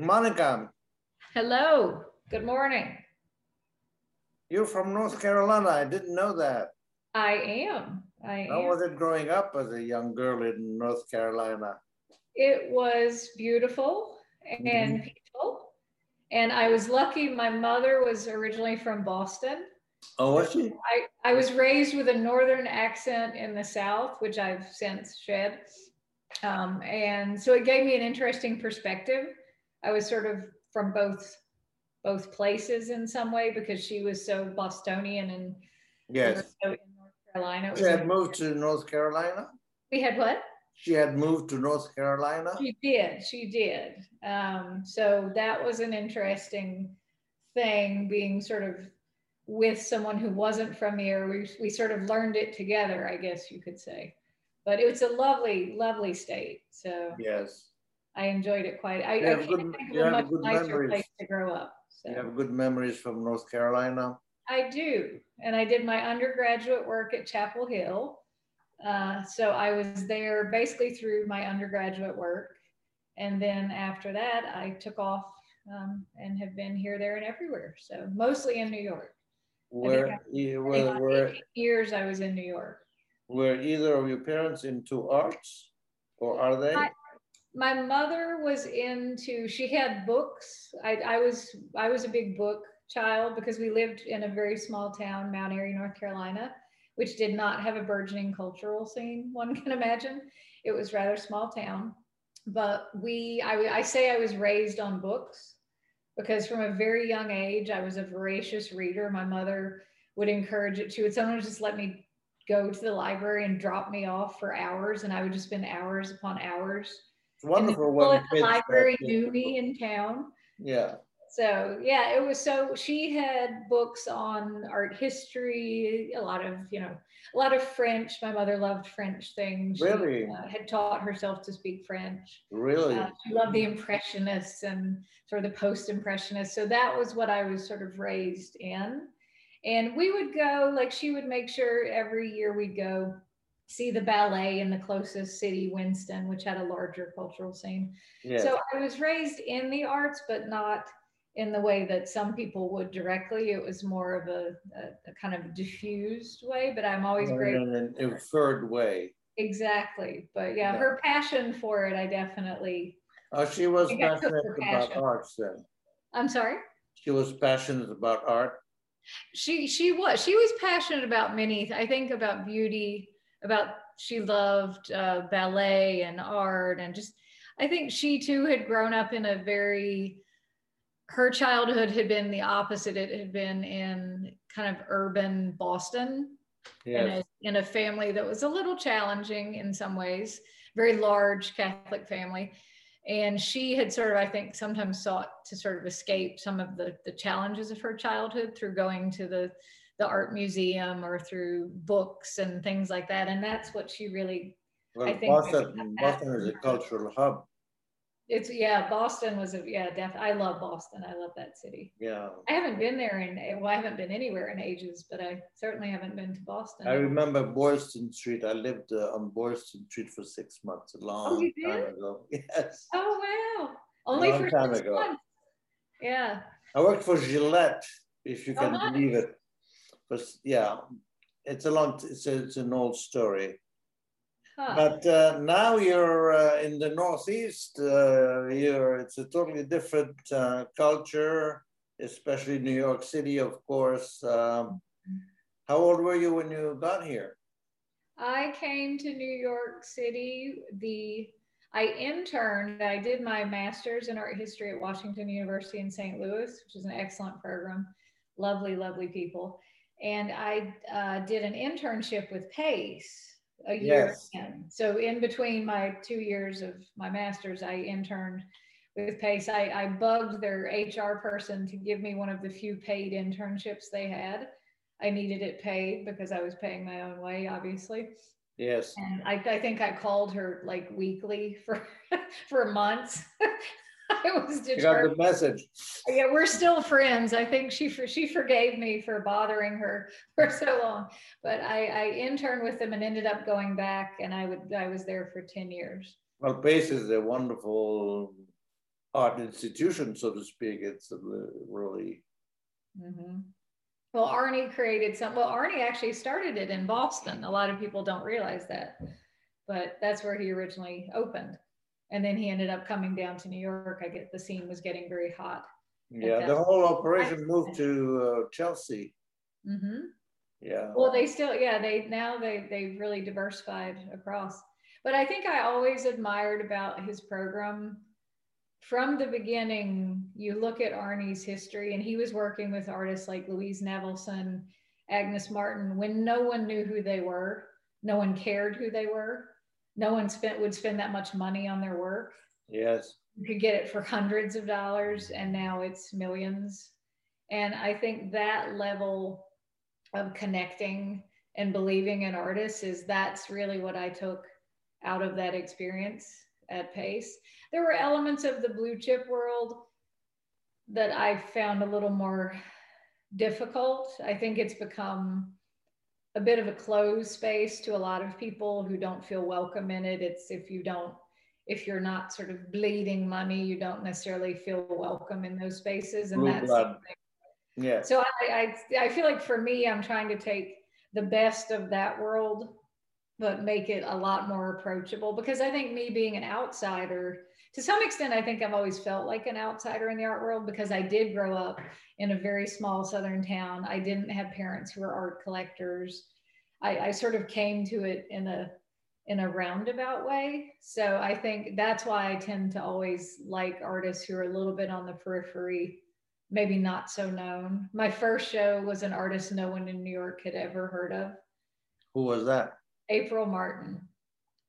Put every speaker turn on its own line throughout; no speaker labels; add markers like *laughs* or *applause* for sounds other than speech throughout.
Monica,
Hello, good morning.
you're from North Carolina. I didn't know that.
I am. I
How
am.
was it growing up as a young girl in North Carolina?
It was beautiful and peaceful. And I was lucky. My mother was originally from Boston.
Oh, was she?
I, I was raised with a northern accent in the South, which I've since shed. Um, and so it gave me an interesting perspective. I was sort of from both both places in some way because she was so Bostonian and
Yes.
so in North Carolina.
She had
a-
moved to North Carolina.
we had what?
She had moved to North Carolina.
She did. She did. Um, so that was an interesting thing, being sort of with someone who wasn't from here. We we sort of learned it together, I guess you could say. But it was a lovely, lovely state. So
Yes.
I enjoyed it quite. I, I
have
can't
good-
think
you
of a much nicer
memories.
place to grow up.
You have good memories from North Carolina.
I do, and I did my undergraduate work at Chapel Hill. Uh, so I was there basically through my undergraduate work, and then after that, I took off um, and have been here, there, and everywhere. So mostly in New York.
Where, you- were,
About
were,
18 years I was in New York.
were either of your parents into arts or are they?
I- my mother was into she had books. I, I was i was a big book child because we lived in a very small town mount airy north carolina which did not have a burgeoning cultural scene *laughs* one can imagine. It was rather small town. But we I, I say i was raised on books because from a very young age i was a voracious reader. My mother would encourage it she would sometimes just let me go to the library and drop me off for hours. And i would just spend hours upon hours
wonderful
and the at the library me in town.
Yeah.
So yeah, it was so she had books on art history, a lot of, you know, a lot of French. My mother loved French things. She,
Really?
uh, had taught herself to speak French.
Really?
Uh, she loved the impressionists and sort of the post-impressionists. So that was what I was sort of raised in. And we would go, like she would make sure every year we'd go see the ballet in the closest city, Winston, which had a larger cultural scene.
yes.
So I was raised in the arts, but not in the way that some people would directly. It was more of a, a, a kind of diffused way, but I'm always
great.
in
an inferred way.
Exactly. But yeah,
Yeah.
her passion for it, I definitely,
Oh, she was
I got took
passionate about arts then.
I'm sorry.
She was passionate about art.
She she was she was passionate about many. I think about beauty, about she loved uh, ballet and art, and just I think she too had grown up in a very. Her childhood had been the opposite. It had been in kind of urban Boston, in,
Yes.
a, in a family that was a little challenging in some ways, very large Catholic family. And she had sort of, I think, sometimes sought to sort of escape some of the, the challenges of her childhood through going to the, the art museum or through books and things like that. And that's what she really,
Well,
I think
Boston, Boston is a cultural hub.
it's, yeah, Boston was a, yeah, def, I love Boston. I love that city.
Yeah.
I haven't been there in, well, I haven't been anywhere in ages, but I certainly haven't been to Boston.
I remember Boylston Street. I lived uh, on Boylston Street for six months, a long
you
time
did?
ago. *laughs* Yes.
Oh wow! Only
Long
for
time
six
ago.
months. Yeah.
I worked for Gillette, if you
Oh,
can
nice.
believe it. But yeah, it's a long, it's, a, it's an old story.
Huh.
But uh, now you're uh, in the Northeast. Uh, you're, it's a totally different uh, culture, especially New York City, of course. Um, how old were you when you got here?
I came to New York City. The I interned. I did my master's in art history at Washington University in St. Louis, which is an excellent program. Lovely, lovely people. And I uh, did an internship with Pace a year
Yes.
in. So in between my two years of my master's, I interned with Pace. I, I bugged their HR person to give me one of the few paid internships they had. I needed it paid because I was paying my own way, obviously.
Yes.
And I, I think I called her like weekly for *laughs* for months. *laughs* *laughs* I was
You got the message.
Yeah, we're still friends. I think she she forgave me for bothering her *laughs* for so long. But I, I interned with them and ended up going back, and I would I was there for ten years.
Well, Pace is a wonderful art institution, so to speak. It's really.
Mm-hmm. Well, Arnie created some. Well, Arnie actually started it in Boston. A lot of people don't realize that, but that's where he originally opened. And then he ended up coming down to New York. I get the scene was getting very hot.
Yeah, the whole operation moved to uh, Chelsea.
Mm-hmm.
Yeah.
Well, they still, yeah, they now they they've really diversified across. But I think I always admired about his program from the beginning. You look at Arnie's history, and he was working with artists like Louise Nevelson, Agnes Martin, when no one knew who they were, no one cared who they were, no one spent would spend that much money on their work.
Yes.
You could get it for hundreds of dollars, and now it's millions. And I think that level of connecting and believing in artists is that's really what I took out of that experience at Pace. There were elements of the blue chip world that I found a little more difficult. I think it's become a bit of a closed space to a lot of people who don't feel welcome in it. It's if you don't, if you're not sort of bleeding money, you don't necessarily feel welcome in those spaces. And blue that's blood.
Yeah.
So I, I, I feel like for me, I'm trying to take the best of that world, but make it a lot more approachable because I think me being an outsider, to some extent, I think I've always felt like an outsider in the art world because I did grow up in a very small southern town. I didn't have parents who were art collectors. I, I sort of came to it in a in a roundabout way. So I think that's why I tend to always like artists who are a little bit on the periphery maybe not so known. My first show was an artist no one in New York had ever heard of.
Who was that?
April Martin.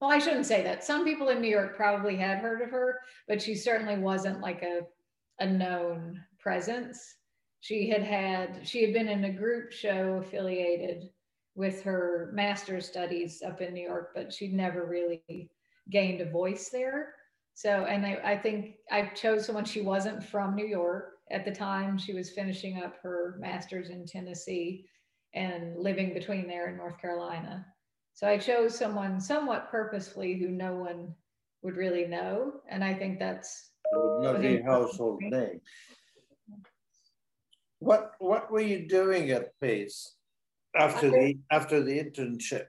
Well, I shouldn't say that. Some people in New York probably had heard of her, but she certainly wasn't like a, a known presence. She had had, she had been in a group show affiliated with her master's studies up in New York, but she'd never really gained a voice there. So, and I, I think I chose someone she wasn't from New York at the time she was finishing up her master's in Tennessee and living between there and North Carolina. So I chose someone somewhat purposefully who no one would really know. And I think that's
not be a household name. What what were you doing at Pace after the after the internship?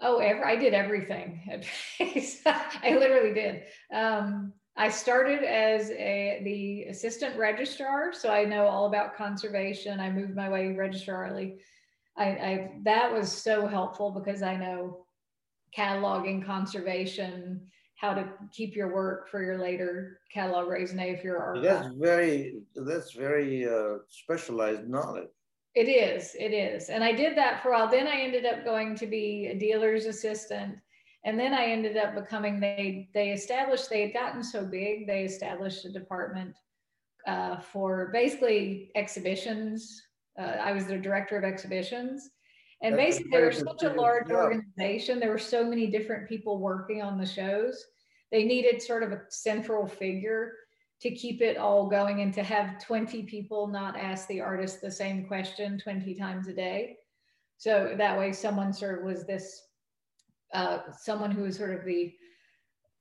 Oh, ever, I did everything at Pace. *laughs* I literally did. Um, I started as a the assistant registrar, so I know all about conservation. I moved my way registrarly. I, I that was so helpful because I know cataloging, conservation, how to keep your work for your later catalog raisonné if you're archive.
That's very that's very uh, specialized knowledge.
It is, it is, and I did that for a while. Then I ended up going to be a dealer's assistant and then I ended up becoming they they established they had gotten so big they established a department uh, for basically exhibitions. Uh, I was the director of exhibitions, and That's basically they were such a large yeah. organization. There were so many different people working on the shows. They needed sort of a central figure to keep it all going and to have 20 people not ask the artist the same question 20 times a day. So that way someone sort of was this uh, someone who was sort of the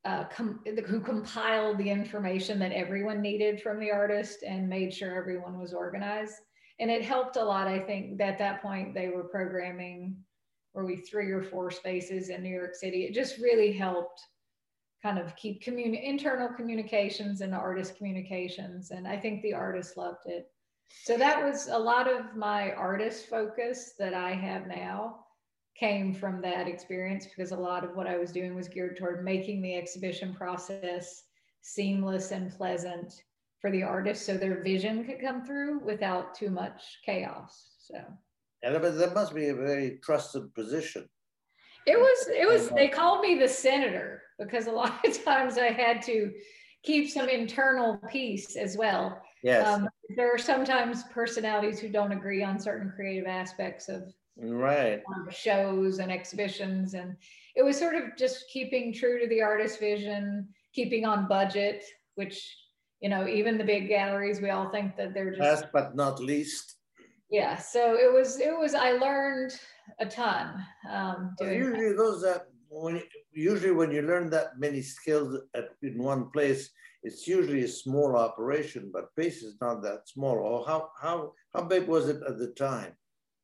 uh, com- who compiled the information that everyone needed from the artist and made sure everyone was organized. And it helped a lot. I think at that point they were programming were we three or four spaces in New York City. It just really helped kind of keep communi- internal communications and artist communications. And I think the artists loved it. So that was a lot of my artist focus that I have now came from that experience because a lot of what I was doing was geared toward making the exhibition process seamless and pleasant for the artist so their vision could come through without too much chaos. So
yeah, but that must be a very trusted position.
It was, it was, they called me the senator because a *laughs* lot of times I had to keep some internal peace as well.
Yes. Um,
there are sometimes personalities who don't agree on certain creative aspects of
right
um, shows and exhibitions and it was sort of just keeping true to the artist vision keeping on budget which you know even the big galleries we all think that they're just
last but not least
yeah so it was it was i learned a ton um
usually that. those that when usually when you learn that many skills at, in one place it's usually a small operation, but Pace is not that small. Or how how how big was it at the time?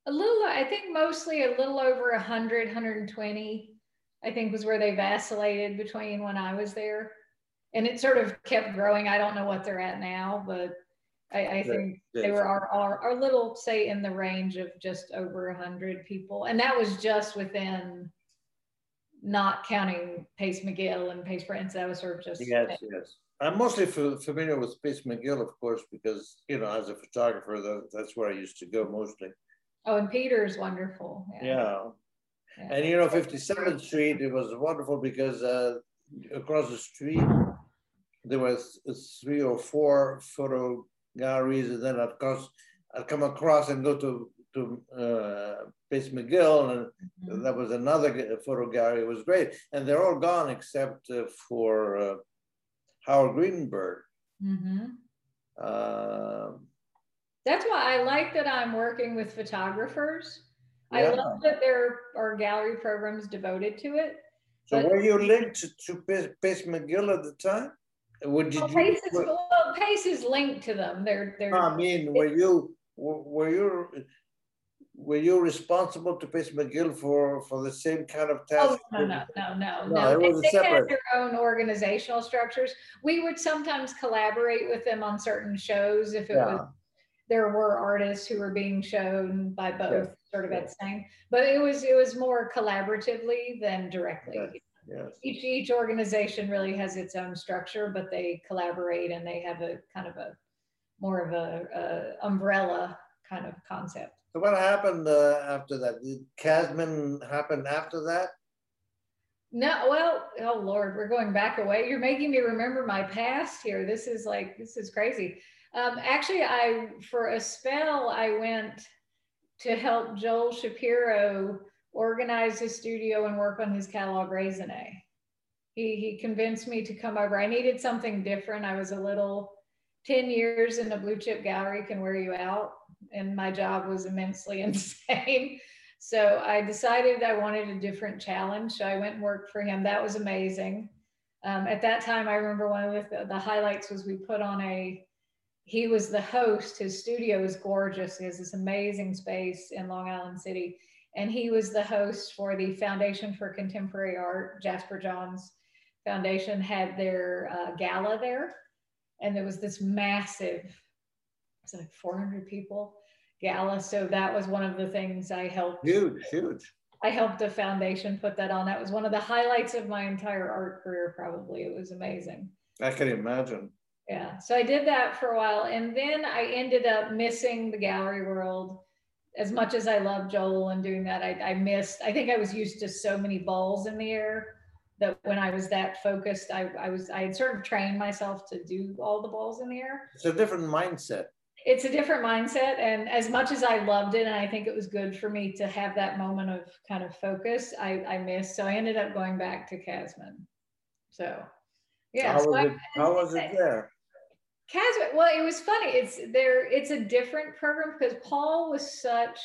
A little, I think mostly a little over 100, 120, I think was where they vacillated between when I was there. And it sort of kept growing. I don't know what they're at now, but I, I think they were our, our, our little, say, in the range of just over 100 people. And that was just within not counting Pace MacGill and Pace Prints. That was sort of just.
Yes, yes. I'm mostly familiar with Pace MacGill, of course, because, you know, as a photographer, that's where I used to go mostly.
Oh, and Peter's wonderful.
Yeah. yeah. yeah. And, you know, 57th Street, it was wonderful because uh, across the street, there was three or four photo galleries, and then I'd, cross, I'd come across and go to to uh, Pace MacGill, and mm-hmm. that was another photo gallery. It was great, and they're all gone except uh, for uh, Howard Greenberg. Mm-hmm.
Um, That's why I like that I'm working with photographers. Yeah. I love that there are gallery programs devoted to it.
So were you linked to, to Pace MacGill at the time?
Would you? Well, Pace is, well, Pace is linked to them. They're they're.
I mean, were you were you were you responsible to Pace MacGill for for the same kind of oh, task?
Oh no no no no no. no. They, they had their own organizational structures. We would sometimes collaborate with them on certain shows if it yeah. was there were artists who were being shown by both sort of at the same. But it was it was more collaboratively than directly. Yes. Each each organization really has its own structure, but they collaborate and they have a kind of a more of a, a umbrella kind of concept.
So what happened uh, after that? Did Kasmin happen after that?
No, well, oh Lord, we're going back away. You're making me remember my past here. This is like this is crazy. Um, actually, I for a spell I went to help Joel Shapiro organize his studio and work on his catalog raisonné. He, he convinced me to come over. I needed something different. I was a little, 10 years in a blue chip gallery can wear you out. And my job was immensely *laughs* insane. So I decided I wanted a different challenge. So I went and worked for him. That was amazing. Um, at that time, I remember one of the, the highlights was we put on a, he was the host. His studio is gorgeous. He has this amazing space in Long Island City and he was the host for the Foundation for Contemporary Art. Jasper Johns Foundation had their uh, gala there, and there was this massive, was it like 400 people gala? So that was one of the things I helped.
Huge, huge.
I helped the foundation put that on. That was one of the highlights of my entire art career, probably. It was amazing.
I can imagine.
Yeah. So I did that for a while. And then I ended up missing the gallery world as much as I love Joel and doing that, I, I missed, I think I was used to so many balls in the air that when I was that focused, I, I was, I had sort of trained myself to do all the balls in the air.
It's a different mindset.
It's a different mindset. And as much as I loved it, and I think it was good for me to have that moment of kind of focus, I, I missed. So I ended up going back to Kasmin. So yeah.
How
so
was, it, how was it *laughs* there?
Kasmin, well, it was funny. It's there, it's a different program because Paul was such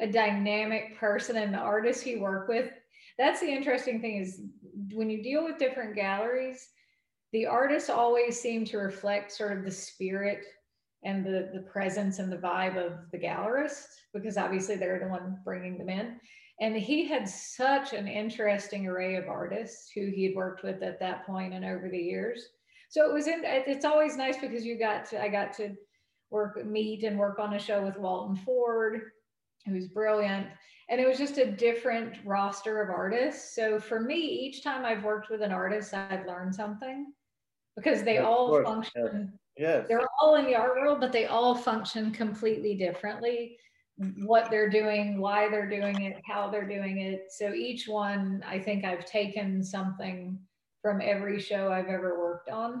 a dynamic person and the artists he worked with. That's the interesting thing is when you deal with different galleries, the artists always seem to reflect sort of the spirit and the, the presence and the vibe of the gallerist because obviously they're the one bringing them in. And he had such an interesting array of artists who he had worked with at that point and over the years so it was in it's always nice because you got to i got to work meet and work on a show with walton ford who's brilliant. And it was just a different roster of artists. So for me each time i've worked with an artist i've learned something because they all function
yes.
they're all in the art world but they all function completely differently what they're doing why they're doing it how they're doing it. So each one i think i've taken something from every show I've ever worked on.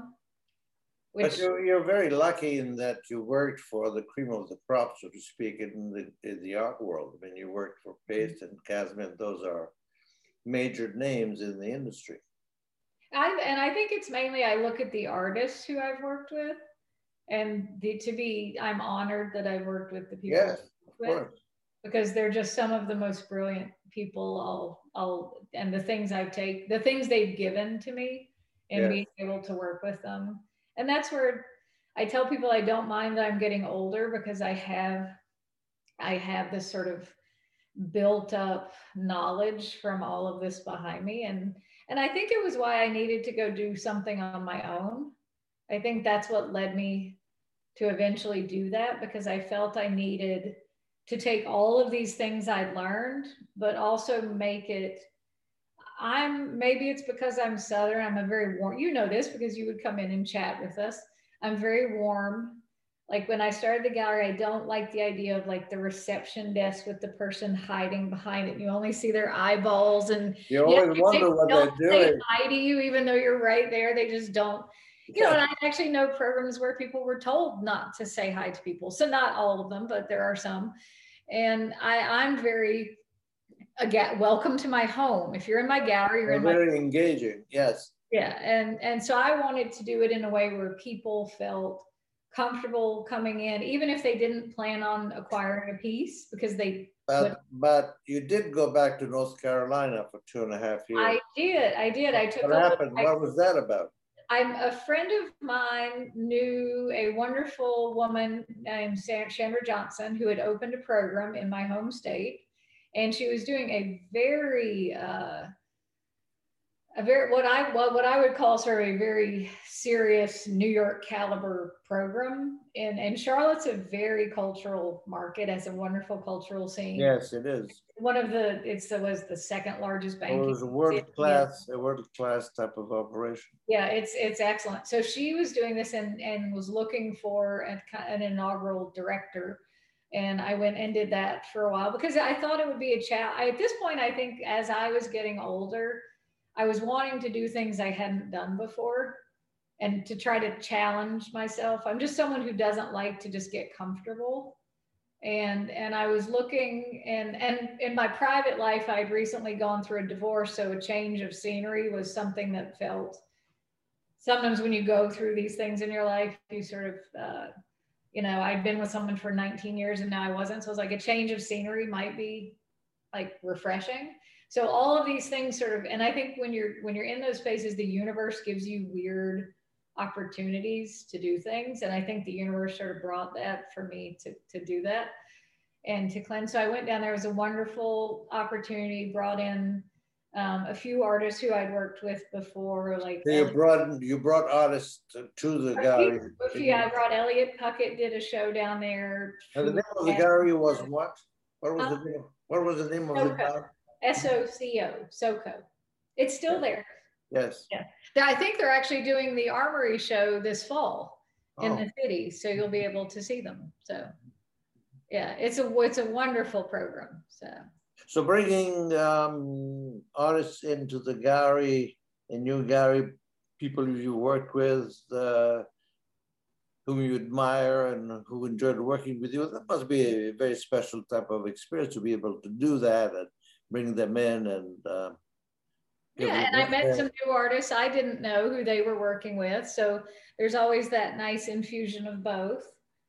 Which, but you're, you're very lucky in that you worked for the cream of the crop, so to speak, in the, in the art world. I mean, you worked for Pace and Kasmin; those are major names in the industry.
I, and I think it's mainly I look at the artists who I've worked with, and the, to be I'm honored that I've worked with the people.
Yes, of course
because they're just some of the most brilliant people I'll I'll and the things I've take the things they've given to me and being able to work with them. and that's where I tell people I don't mind that I'm getting older because I have I have this sort of built up knowledge from all of this behind me and and I think it was why I needed to go do something on my own. I think that's what led me to eventually do that because I felt I needed to take all of these things I'd learned, but also make it. I'm maybe it's because I'm Southern. I'm a very warm, you know this because you would come in and chat with us. I'm very warm. Like when I started the gallery, I don't like the idea of like the reception desk with the person hiding behind it. You only see their eyeballs and
you always wonder what they're doing.
Hi to you, even though you're right there. They just don't you know, and I actually know programs where people were told not to say hi to people. So not all of them, but there are some. And I, I'm very again, welcome to my home. If you're in my gallery, you're in
very
my
engaging. Yes.
Yeah, and and so I wanted to do it in a way where people felt comfortable coming in, even if they didn't plan on acquiring a piece, because they.
But but you did go back to North Carolina for two and a half years.
I did. I did. I took.
What happened? what was that about?
I'm a friend of mine knew a wonderful woman named Chandra Johnson who had opened a program in my home state, and she was doing a very uh, a very what I what, what I would call sort of a very serious New York caliber program. And and Charlotte's a very cultural market, has a wonderful cultural scene.
Yes, it is.
One of the it's the was the second largest bank.
Well, it was a world class, a world class type of operation.
Yeah, it's it's excellent. So she was doing this and and was looking for an, an inaugural director and I went and did that for a while because I thought it would be a chat. At this point, I think as I was getting older, I was wanting to do things I hadn't done before and to try to challenge myself. I'm just someone who doesn't like to just get comfortable. And and I was looking and and in my private life I'd recently gone through a divorce so a change of scenery was something that felt sometimes when you go through these things in your life you sort of uh, you know I'd been with someone for 19 years and now I wasn't. So it's like a change of scenery might be like refreshing. So all of these things sort of and i think when you're when you're in those spaces the universe gives you weird opportunities to do things. And i think the universe sort of brought that for me to to do that and to cleanse. So i went down there. It was a wonderful opportunity brought in um, a few artists who I'd worked with before, like
so you brought you brought artists to, to the gallery.
Yeah, I brought Elliott Puckette did a show down there.
And the name of the gallery was what? What was the name? What was the name of the gallery?
S-O-C-O, SOCO. It's still there.
Yes.
Yeah. I think they're actually doing the Armory show this fall in oh. the city, so you'll be able to see them. So, yeah, it's a it's a wonderful program. So.
So bringing um, artists into the gallery, in your gallery, people you worked with, uh, whom you admire and who enjoyed working with you, that must be a very special type of experience to be able to do that and bring them in and uh,
yeah and i met some new artists. I didn't know who they were working with so there's always that nice infusion of both.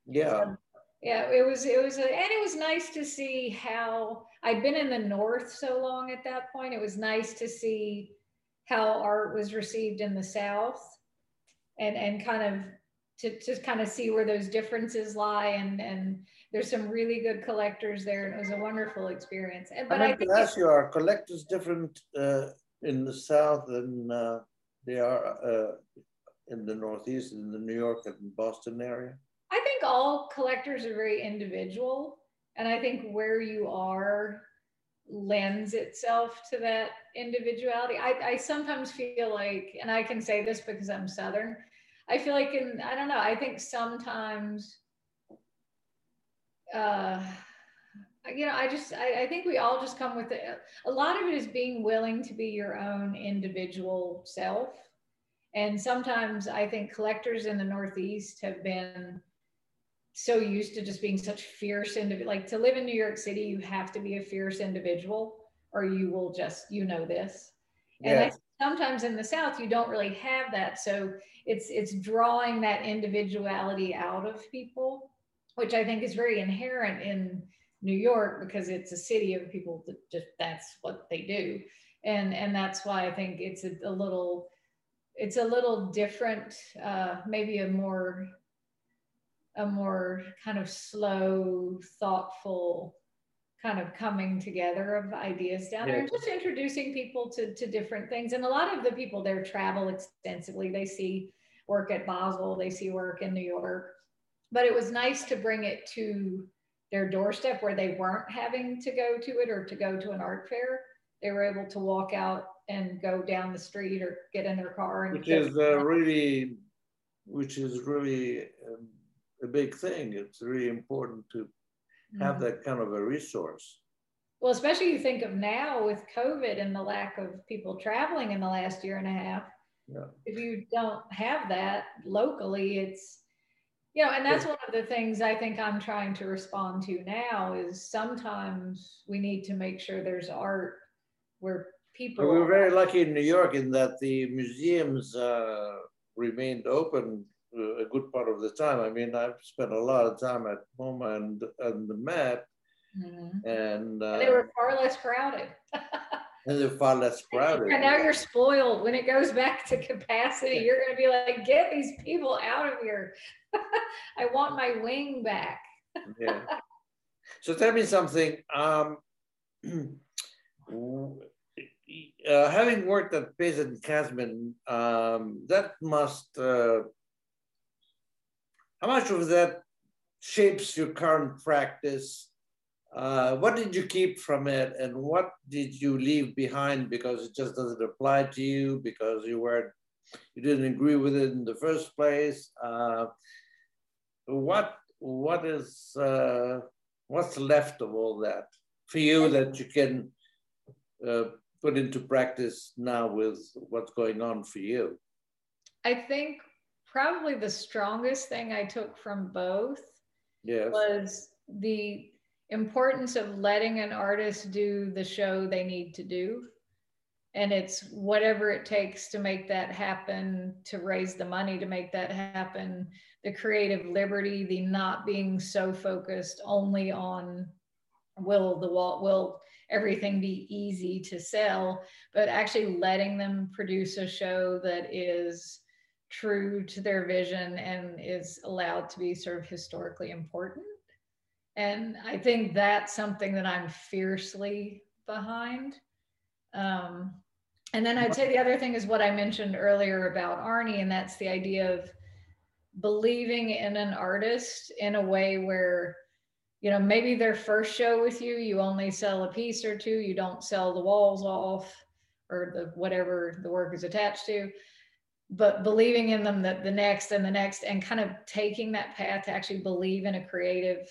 Yeah. Um,
yeah it was it was a, and it was nice to see how i'd been in the north so long at that point it was nice to see how art was received in the south and and kind of to, to kind of see where those differences lie and and there's some really good collectors there and it was a wonderful experience. And
but i, I think ask you are collectors different uh, in the south than uh, they are uh, in the northeast in the new york and boston area
think all collectors are very individual and i think where you are lends itself to that individuality I, I sometimes feel like and i can say this because i'm southern I feel like in I don't know. I think sometimes, uh, you know, I just I, I think we all just come with it. A lot of it is being willing to be your own individual self, and sometimes I think collectors in the Northeast have been so used to just being such fierce individual. Like to live in New York City, you have to be a fierce individual, or you will just you know this. And yes. I sometimes in the south you don't really have that so it's it's drawing that individuality out of people which i think is very inherent in new york because it's a city of people that just that's what they do and and that's why i think it's a, a little it's a little different, uh, maybe a more a more kind of slow, thoughtful kind of coming together of ideas down yeah. there and just introducing people to, to different things. And a lot of the people there travel extensively. They see work at Basel, they see work in New York. But it was nice to bring it to their doorstep where they weren't having to go to it or to go to an art fair. They were able to walk out and go down the street or get in their car. And
which is uh, really, which is really um, a big thing. It's really important to have mm-hmm. that kind of a resource.
Well, especially you think of now with COVID and the lack of people traveling in the last year and a half. Yeah. If you don't have that locally, it's you know, and that's one of the things I think I'm trying to respond to now is sometimes we need to make sure there's art where people.
We were very lucky in New York in that the museums uh, remained open a good part of the time. I mean, I've spent a lot of time at MoMA and, and the Met, mm-hmm. and, uh,
they were far less crowded.
and they're far less *laughs* crowded.
And now you're spoiled. When it goes back to capacity, you're going to be like, get these people out of here. *laughs* I want my wing back.
yeah. So tell me something. Um, *clears throat* uh, having worked at Pace and Kasmin, um, that must uh, how much of that shapes your current practice? Uh, what did you keep from it and what did you leave behind because it just doesn't apply to you because you weren't you didn't agree with it in the first place? Uh, what what is uh, what's left of all that for you that you can uh, put into practice now with what's going on for you?
I think probably the strongest thing I took from both
yes.
was the importance of letting an artist do the show they need to do. And it's whatever it takes to make that happen, to raise the money to make that happen, the creative liberty, the not being so focused only on will the wall, will everything be easy to sell, but actually letting them produce a show that is true to their vision and is allowed to be sort of historically important. And I think that's something that I'm fiercely behind. Um, and then I'd say the other thing is what I mentioned earlier about Arnie, and that's the idea of believing in an artist in a way where, you know, maybe their first show with you, you only sell a piece or two, you don't sell the walls off or the whatever the work is attached to but believing in them that the next and the next and kind of taking that path to actually believe in a creative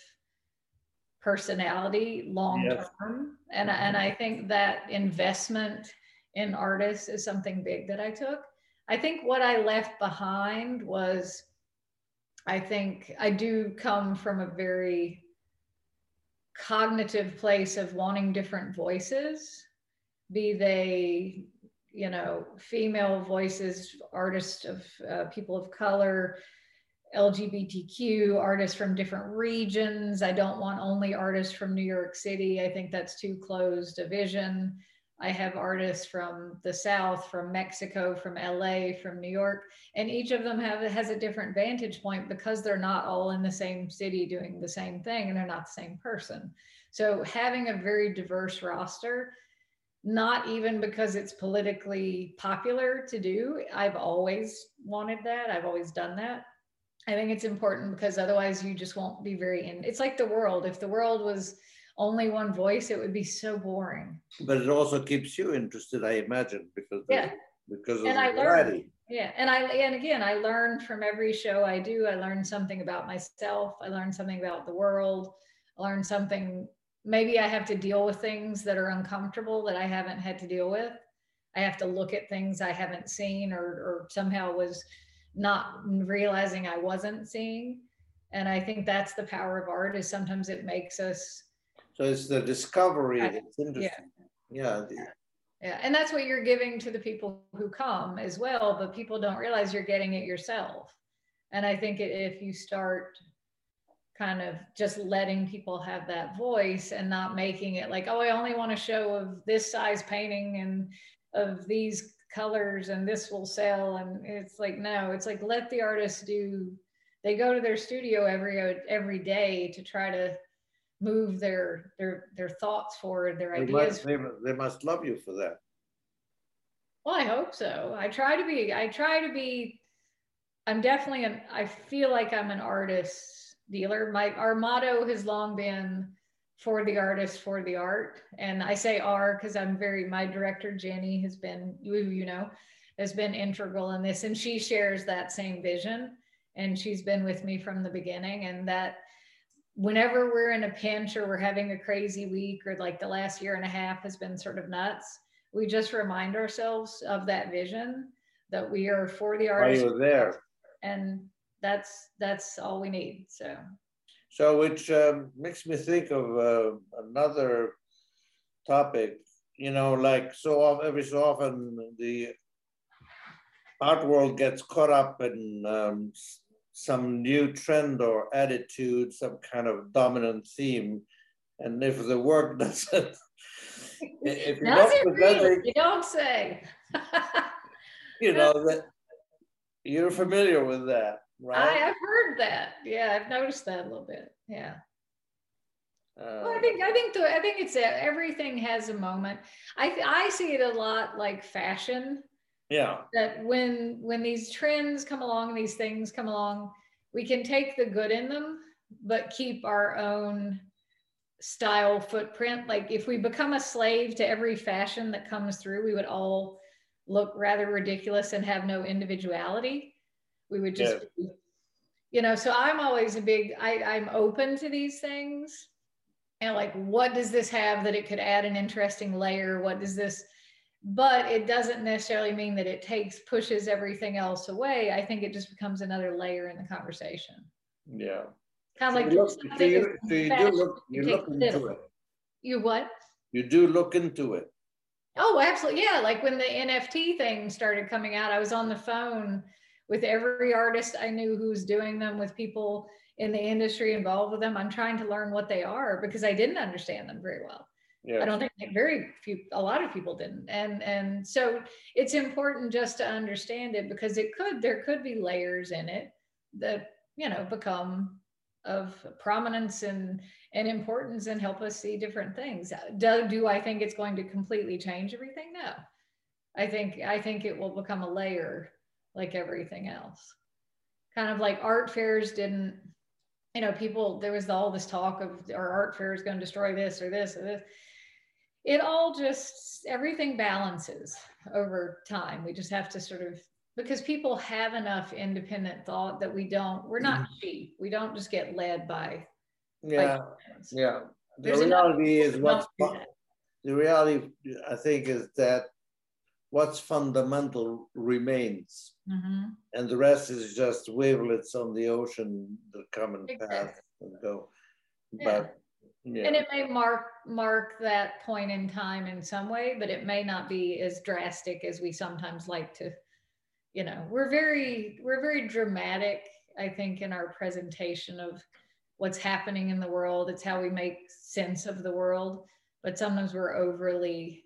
personality long yes. term and and I think that investment in artists is something big that I took I think what I left behind was I think I do come from a very cognitive place of wanting different voices be they you know, female voices, artists of uh, people of color, LGBTQ, artists from different regions. I don't want only artists from New York City. I think that's too closed a vision. I have artists from the South, from Mexico, from LA, from New York, and each of them have has a different vantage point because they're not all in the same city doing the same thing and they're not the same person. So having a very diverse roster not even because it's politically popular to do. I've always wanted that. I've always done that. I think it's important because otherwise you just won't be very in. It's like the world. If the world was only one voice, it would be so boring.
But it also keeps you interested, I imagine, because yeah, because of
and
the
I variety. Learn, yeah, and I and again, I learn from every show I do. I learn something about myself. I learn something about the world. I learn something maybe I have to deal with things that are uncomfortable that I haven't had to deal with. I have to look at things I haven't seen or, or somehow was not realizing I wasn't seeing. And I think that's the power of art is sometimes it makes us.
So it's the discovery that's interesting. Yeah.
Yeah. yeah. And that's what you're giving to the people who come as well, but people don't realize you're getting it yourself. And I think if you start kind of just letting people have that voice and not making it like, oh, I only want a show of this size painting and of these colors and this will sell and it's like no it's like let the artists do they go to their studio every every day to try to move their their their thoughts forward their
They
ideas
must, they, they must love you for that.
well i hope so i try to be i try to be i'm definitely an i feel like i'm an artist dealer. My our motto has long been for the artist for the art. And i say r because i'm very my director jenny has been you you know has been integral in this. And she shares that same vision. And she's been with me from the beginning. And that whenever we're in a pinch or we're having a crazy week or like the last year and a half has been sort of nuts we just remind ourselves of that vision that we are for the
While
artist.
you were there.
and that's that's all we need so
So which um, makes me think of uh, another topic, you know, like so often, every so often the art world gets caught up in um, some new trend or attitude, some kind of dominant theme. And if the work *laughs* doesn't, if you don't
really? You don't say.
you *laughs* know, that you're familiar with that,
I
right?
have heard that. Yeah, I've noticed that a little bit. Yeah. Well, I
Uh,
think I think the, I think it's a, everything has a moment. I I see it a lot like fashion.
yeah,
That when when these trends come along, these things come along, we can take the good in them, but keep our own style footprint. Like if we become a slave to every fashion that comes through, we would all look rather ridiculous and have no individuality. We would just, be- you know. So I'm always a big. I, I'm open to these things, and like, what does this have that it could add an interesting layer? What does this? But it doesn't necessarily mean that it takes pushes everything else away. I think it just becomes another layer in the conversation.
yeah.
Kind of like
you look- so you, so you do look,
you
you look into it.
You what?
You do look into it.
Oh, absolutely. Yeah. Like when the NFT thing started coming out, I was on the phone with every artist I knew who was doing them, with people in the industry involved with them. I'm trying to learn what they are because I didn't understand them very well.
Yeah.
I don't think very few, a lot of people didn't. And and so it's important just to understand it because it could there could be layers in it that you know become of prominence and and importance and help us see different things. Do, do I think it's going to completely change everything? No. I think I think it will become a layer like everything else. Kind of like art fairs didn't, you know, people there was all this talk of our art fair is going to destroy this or this or this. It all just everything balances over time. We just have to sort of because people have enough independent thought that we don't we're not mm-hmm. sheep. We don't just get led by
Yeah,
friends.
yeah. The
There's
reality is
people who
what's,
don't do
fu-
that.
the reality, I think, is that what's fundamental remains.
Mhm.
And the rest is just wavelets on the ocean that come and pass and go.
Yeah.
But, yeah,
And it may mark mark that point in time in some way, but it may not be as drastic as we sometimes like to. You know, we're very we're very dramatic, I think, in our presentation of what's happening in the world. It's how we make sense of the world, but sometimes we're overly,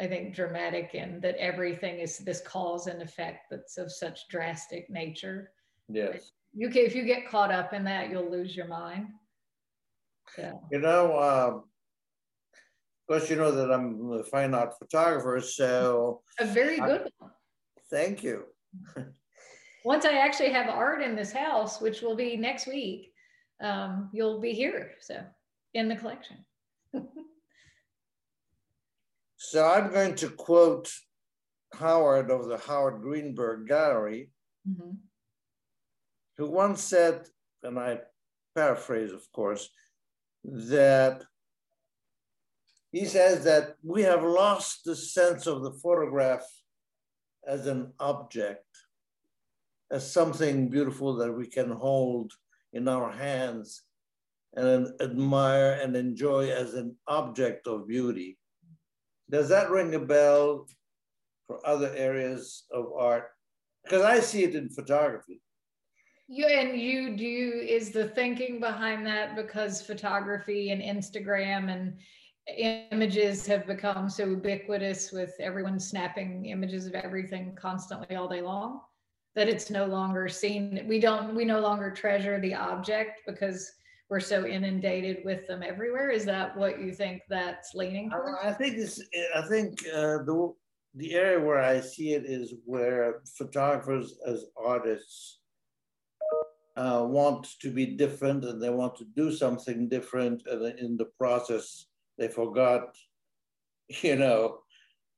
I think, dramatic in that everything is this cause and effect that's of such drastic nature.
yes.
You can, if you get caught up in that, you'll lose your mind. Yeah.
You know, um, of course, you know that I'm a fine art photographer, so *laughs*
A very
I-
good one.
thank you. *laughs*
Once I actually have art in this house, which will be next week, um, you'll be here. So in the collection.
So I'm going to quote Howard of the Howard Greenberg Gallery,
Mhm.
who once said, and I paraphrase, of course, that he says that we have lost the sense of the photograph as an object, as something beautiful that we can hold in our hands and admire and enjoy as an object of beauty. Does that ring a bell for other areas of art? Because I see it in photography.
You and you do is the thinking behind that because photography and Instagram and images have become so ubiquitous with everyone snapping images of everything constantly all day long that it's no longer seen we don't we no longer treasure the object because we're so inundated with them everywhere is that what you think that's leaning
towards? i think this i think uh, the the area where i see it is where photographers as artists uh, want to be different and they want to do something different and in the process they forgot, you know,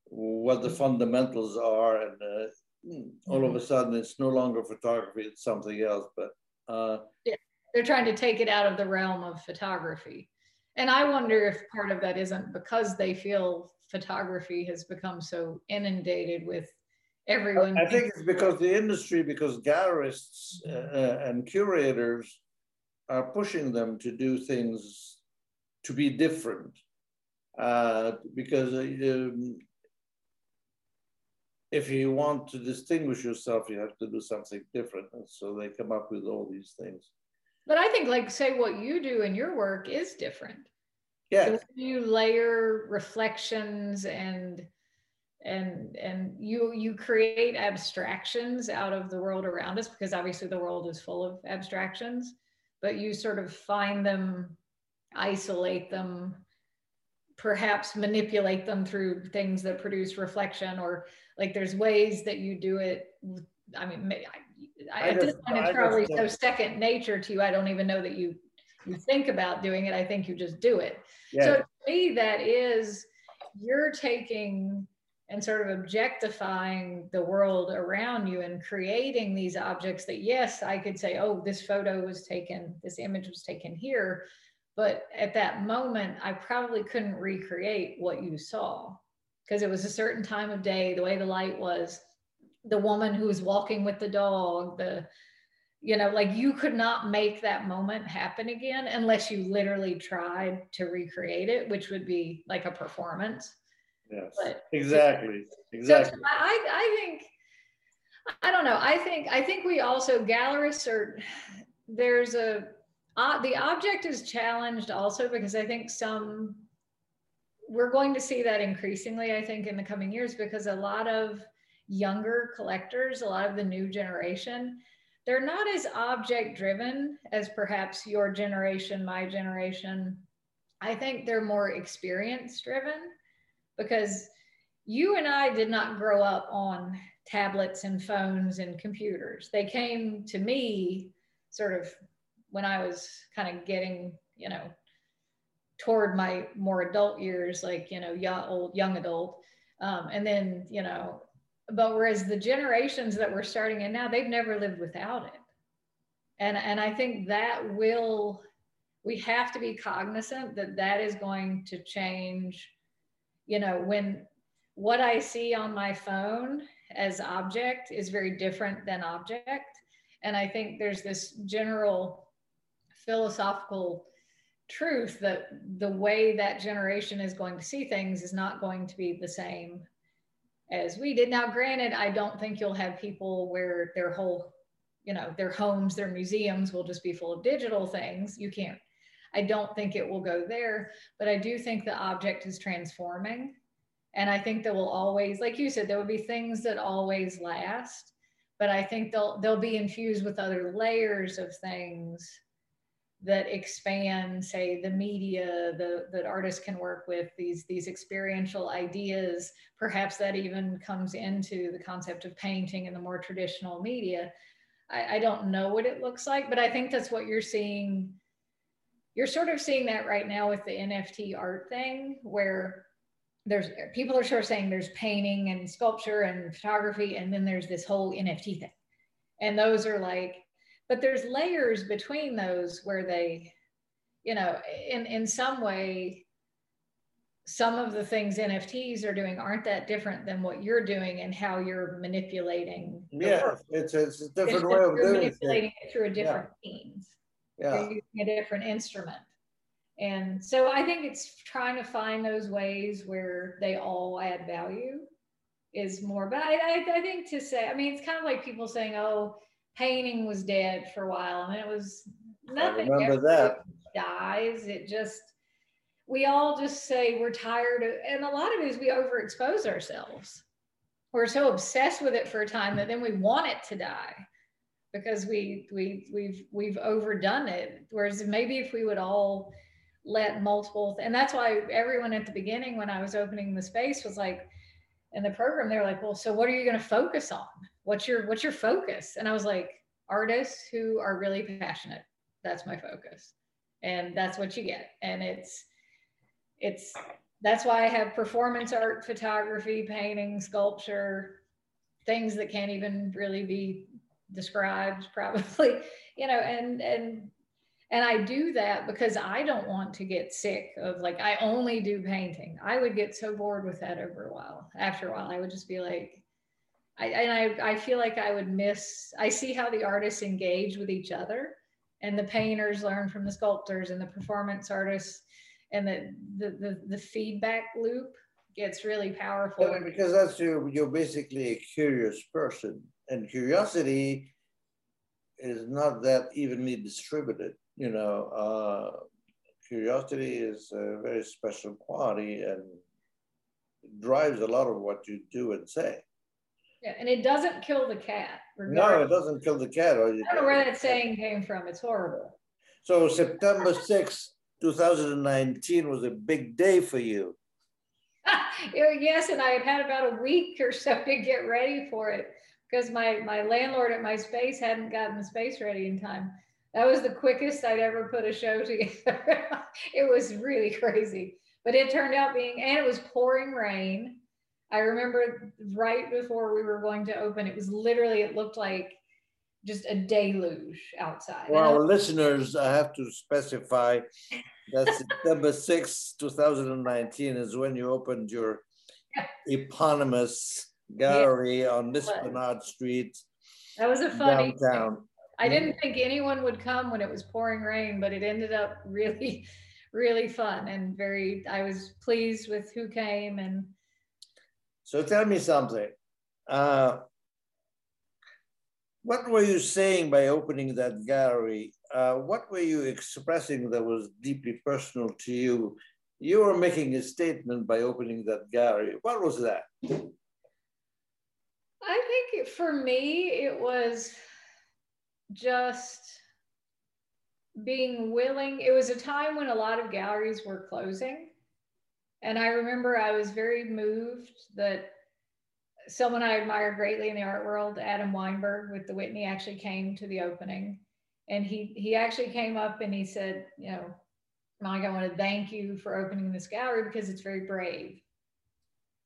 what the fundamentals are, and uh, all of a mm-hmm. sudden it's no longer photography; it's something else. But uh,
yeah, they're trying to take it out of the realm of photography, and I wonder if part of that isn't because they feel photography has become so inundated with everyone.
I think it's because the industry, because gallerists uh, uh, and curators are pushing them to do things to be different uh, because uh, um, if you want to distinguish yourself, you have to do something different. And so they come up with all these things.
But I think, like, say, what you do in your work is different.
Yeah.
you layer reflections and and and you you create abstractions out of the world around us because obviously the world is full of abstractions but you sort of find them isolate them perhaps manipulate them through things that produce reflection or like there's ways that you do it i mean I, I, at this point it's probably so second nature to you i don't even know that you you think about doing it i think you just do it. Yeah. so to me that is you're taking and sort of objectifying the world around you and creating these objects that yes i could say oh this photo was taken this image was taken here. But at that moment, I probably couldn't recreate what you saw because it was a certain time of day, the way the light was, the woman who's walking with the dog, the, you know, like you could not make that moment happen again unless you literally tried to recreate it, which would be like a performance.
Yes, but, exactly. Exactly. So
I, I think, I don't know. I think, I think we also, gallerists are, there's a, uh, the object is challenged also because I think some, we're going to see that increasingly, I think, in the coming years because a lot of younger collectors, a lot of the new generation, they're not as object driven as perhaps your generation, my generation. I think they're more experience driven because you and I did not grow up on tablets and phones and computers. They came to me sort of when I was kind of getting, you know, toward my more adult years, like, you know, young, old, young adult. Um, and then, you know, but whereas the generations that we're starting in now, they've never lived without it. And, and I think that will, we have to be cognizant that that is going to change, you know, when what I see on my phone as object is very different than object. And I think there's this general philosophical truth that the way that generation is going to see things is not going to be the same as we did. Now, granted, I don't think you'll have people where their whole, you know, their homes, their museums will just be full of digital things. You can't, I don't think it will go there, but I do think the object is transforming. And I think there will always, like you said, there will be things that always last, but I think they'll they'll be infused with other layers of things that expand say the media the, that artists can work with these these experiential ideas. Perhaps that even comes into the concept of painting in the more traditional media. I, I don't know what it looks like but i think that's what you're seeing. You're sort of seeing that right now with the nft art thing where there's people are sort of saying there's painting and sculpture and photography and then there's this whole nft thing. And those are like but there's layers between those where they you know in in some way some of the things nfts are doing aren't that different than what you're doing and how you're manipulating
yeah it's, it's a different it's way of doing
manipulating it through a different yeah. means
yeah. using
a different instrument and so i think it's trying to find those ways where they all add value is more but I, I, I think to say i mean it's kind of like people saying oh painting was dead for a while and it was nothing
I remember that
dies it just we all just say we're tired of, and a lot of it is we overexpose ourselves. We're so obsessed with it for a time that then we want it to die because we we we've we've overdone it. Whereas maybe if we would all let multiple, and that's why everyone at the beginning when I was opening the space was like, in the program they're like, well, so what are you going to focus on? What's your what's your focus? And I was like, artists who are really passionate. That's my focus, and that's what you get. And it's it's that's why I have performance art, photography, painting, sculpture, things that can't even really be described *laughs* probably, you know, and and and I do that because I don't want to get sick of like I only do painting. I would get so bored with that over a while. After a while, I would just be like, I and I I feel like I would miss. I see how the artists engage with each other, and the painters learn from the sculptors, and the performance artists and the the the, the feedback loop gets really powerful.
Yeah, because that's you you're basically a curious person, and curiosity is not that evenly distributed. You know, uh, curiosity is a very special quality and drives a lot of what you do and say.
Yeah, and it doesn't kill the cat.
No, it doesn't kill the cat.
I don't know where that *laughs* saying came from. It's horrible.
So September 6th, 2019 was a big day for you. *laughs*
yes, and I had had about a week or so to get ready for it because my my landlord at my space hadn't gotten the space ready in time. That was the quickest I'd ever put a show *laughs* together. it was really crazy, but it turned out being, and it was pouring rain. I remember right before we were going to open, it was literally, it looked like just a deluge outside.
For our listeners, I have to specify that September 6, 2019 is when you opened your *laughs* eponymous gallery yeah. on Miss Bernard Street.
That was a funny downtown. Thing. I didn't think anyone would come when it was pouring rain, but it ended up really, *laughs* really fun and very. I was pleased with who came and.
So tell me something. Uh, what were you saying by opening that gallery? Uh, what were you expressing that was deeply personal to you? You were making a statement by opening that gallery. What was that?
I think for me, it was just being willing. It was a time when a lot of galleries were closing. And I remember I was very moved that someone I admire greatly in the art world, Adam Weinberg with the Whitney, actually came to the opening. And he he actually came up and he said, you know, Mike, I want to thank you for opening this gallery because it's very brave.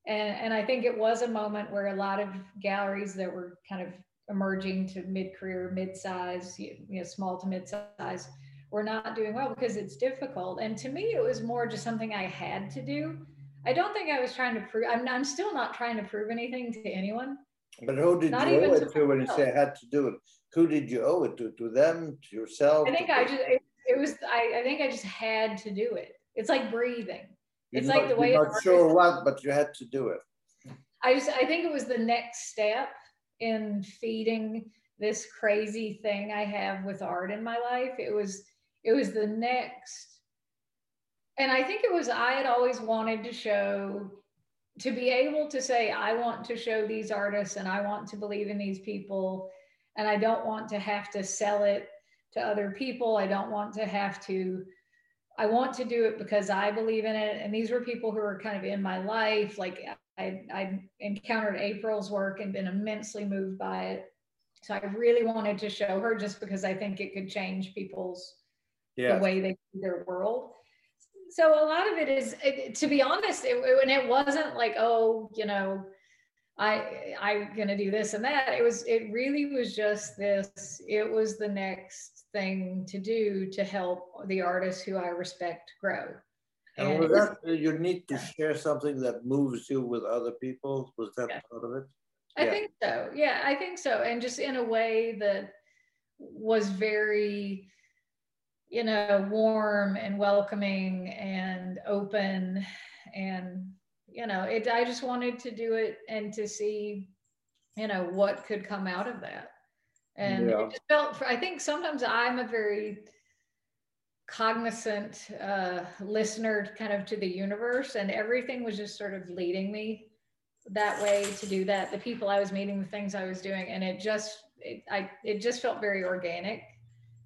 And, and I think it was a moment where a lot of galleries that were kind of emerging to mid-career, mid-size, you know, small to mid-size, were not doing well because it's difficult. And to me, it was more just something I had to do I don't think I was trying to prove. I'm, I'm still not trying to prove anything to anyone.
But who did not you owe it to when you say I had to do it? Who did you owe it to? To them? To yourself?
I think I just it, it was. I, I think I just had to do it. It's like breathing.
You're
it's
not,
like the
way.
You're
not sure what, but you had to do it.
I just. I think it was the next step in feeding this crazy thing I have with art in my life. It was. It was the next and I think it was I had always wanted to show to be able to say I want to show these artists and I want to believe in these people and I don't want to have to sell it to other people. I don't want to have to I want to do it because I believe in it and these were people who were kind of in my life like I I encountered April's work and been immensely moved by it. So I really wanted to show her just because I think it could change people's the way they see their world. So a lot of it is to be honest it, and it wasn't like oh you know i i'm gonna do this and that. It was it really was just this it was the next thing to do to help the artists who i respect grow.
And, and was that you need to share something that moves you with other people? Was that yeah. part of it?
I yeah. think so. Yeah i think so. And just in a way that was very you know, warm and welcoming and open. And, you know, it, I just wanted to do it and to see, you know, what could come out of that. And yeah. it just felt, I think sometimes I'm a very cognizant uh, listener kind of to the universe and everything was just sort of leading me that way to do that the people i was meeting the things i was doing and it just it, I, it just felt very organic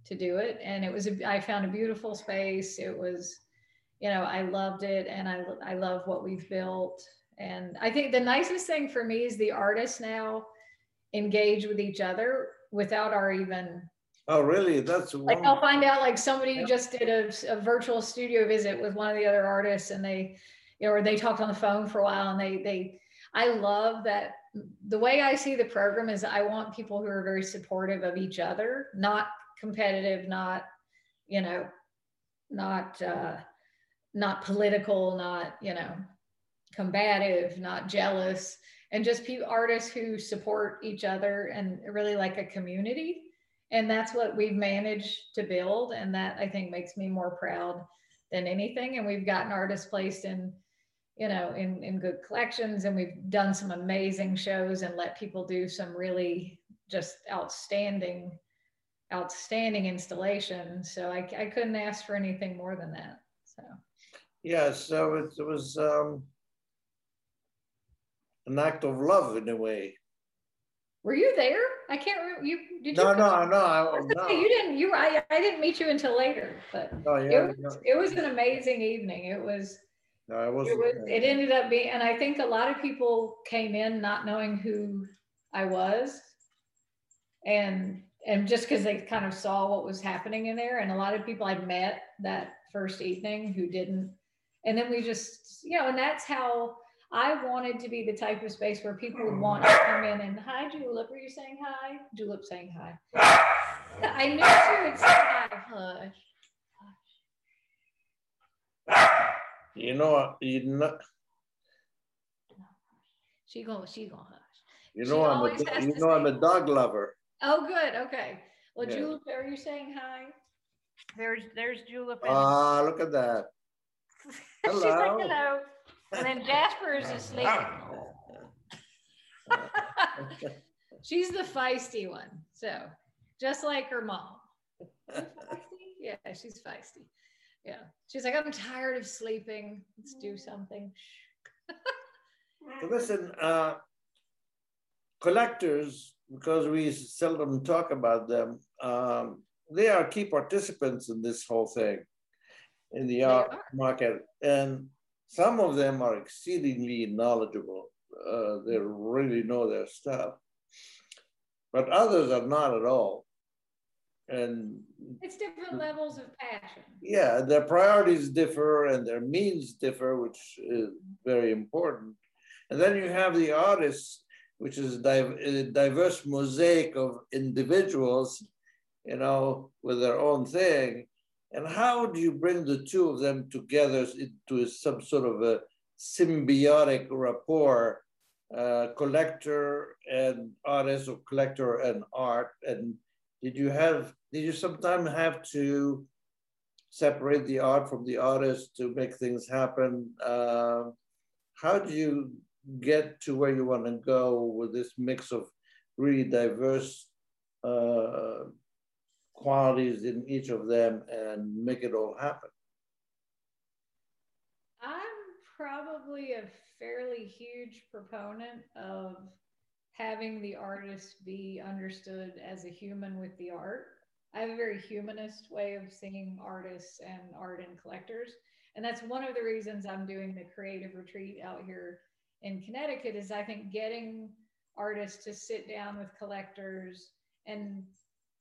to do it and it was a, i found a beautiful space it was you know i loved it and i i love what we've built and i think the nicest thing for me is the artists now engage with each other without our even
Oh, really? That's
like I'll find out like somebody yeah. just did a, a, virtual studio visit with one of the other artists and they, you know, or they talked on the phone for a while and they, they, I love that the way I see the program is I want people who are very supportive of each other, not competitive, not, you know, not, uh, not political, not, you know, combative, not jealous, and just artists who support each other and really like a community. And that's what we've managed to build and that i think makes me more proud than anything. And we've gotten artists placed in you know in in good collections and we've done some amazing shows and let people do some really just outstanding outstanding installation. so i, I couldn't ask for anything more than that so
yeah so it, it was um an act of love in a way
were you there? I can't remember. You
did you? No, no, no, I, no.
You didn't. You I, I didn't meet you until later, but oh, yeah, it, was, yeah. it was an amazing evening. It was.
No, it was.
It, was, it ended up being, and I think a lot of people came in not knowing who I was, and and just because they kind of saw what was happening in there, and a lot of people I'd met that first evening who didn't, and then we just, you know, and that's how I wanted to be the type of space where people would want to come in and hi Julep, are you saying hi? Julep saying hi. I knew she would say hi.
Hush. You know, you know.
She going she going hush.
You know, I'm a, you know I'm a dog lover.
Oh, good. Okay. Well, yeah. Julep, are you saying hi? There's there's Julep.
Ah, uh, look at that.
Hello. *laughs* She's like, hello. And then Jasper is asleep. *laughs* she's the feisty one. So just like her mom. *laughs* Yeah, she's feisty. Yeah. She's like, I'm tired of sleeping. Let's do something.
so listen, uh, collectors, because we seldom talk about them, um, they are key participants in this whole thing in the art market. And some of them are exceedingly knowledgeable. Uh, they really know their stuff, but others are not at all. And
it's different levels of passion.
Yeah, their priorities differ and their means differ, which is very important. And then you have the artists, which is a diverse mosaic of individuals, you know, with their own thing. And how do you bring the two of them together into some sort of a symbiotic rapport, uh, collector and artist or collector and art? And did you have, did you sometimes have to separate the art from the artist to make things happen? Uh, how do you get to where you want to go with this mix of really diverse uh, qualities in each of them and make it all happen?
I'm probably a fairly huge proponent of having the artist be understood as a human with the art. I have a very humanist way of seeing artists and art and collectors. And that's one of the reasons I'm doing the creative retreat out here in Connecticut is I think getting artists to sit down with collectors and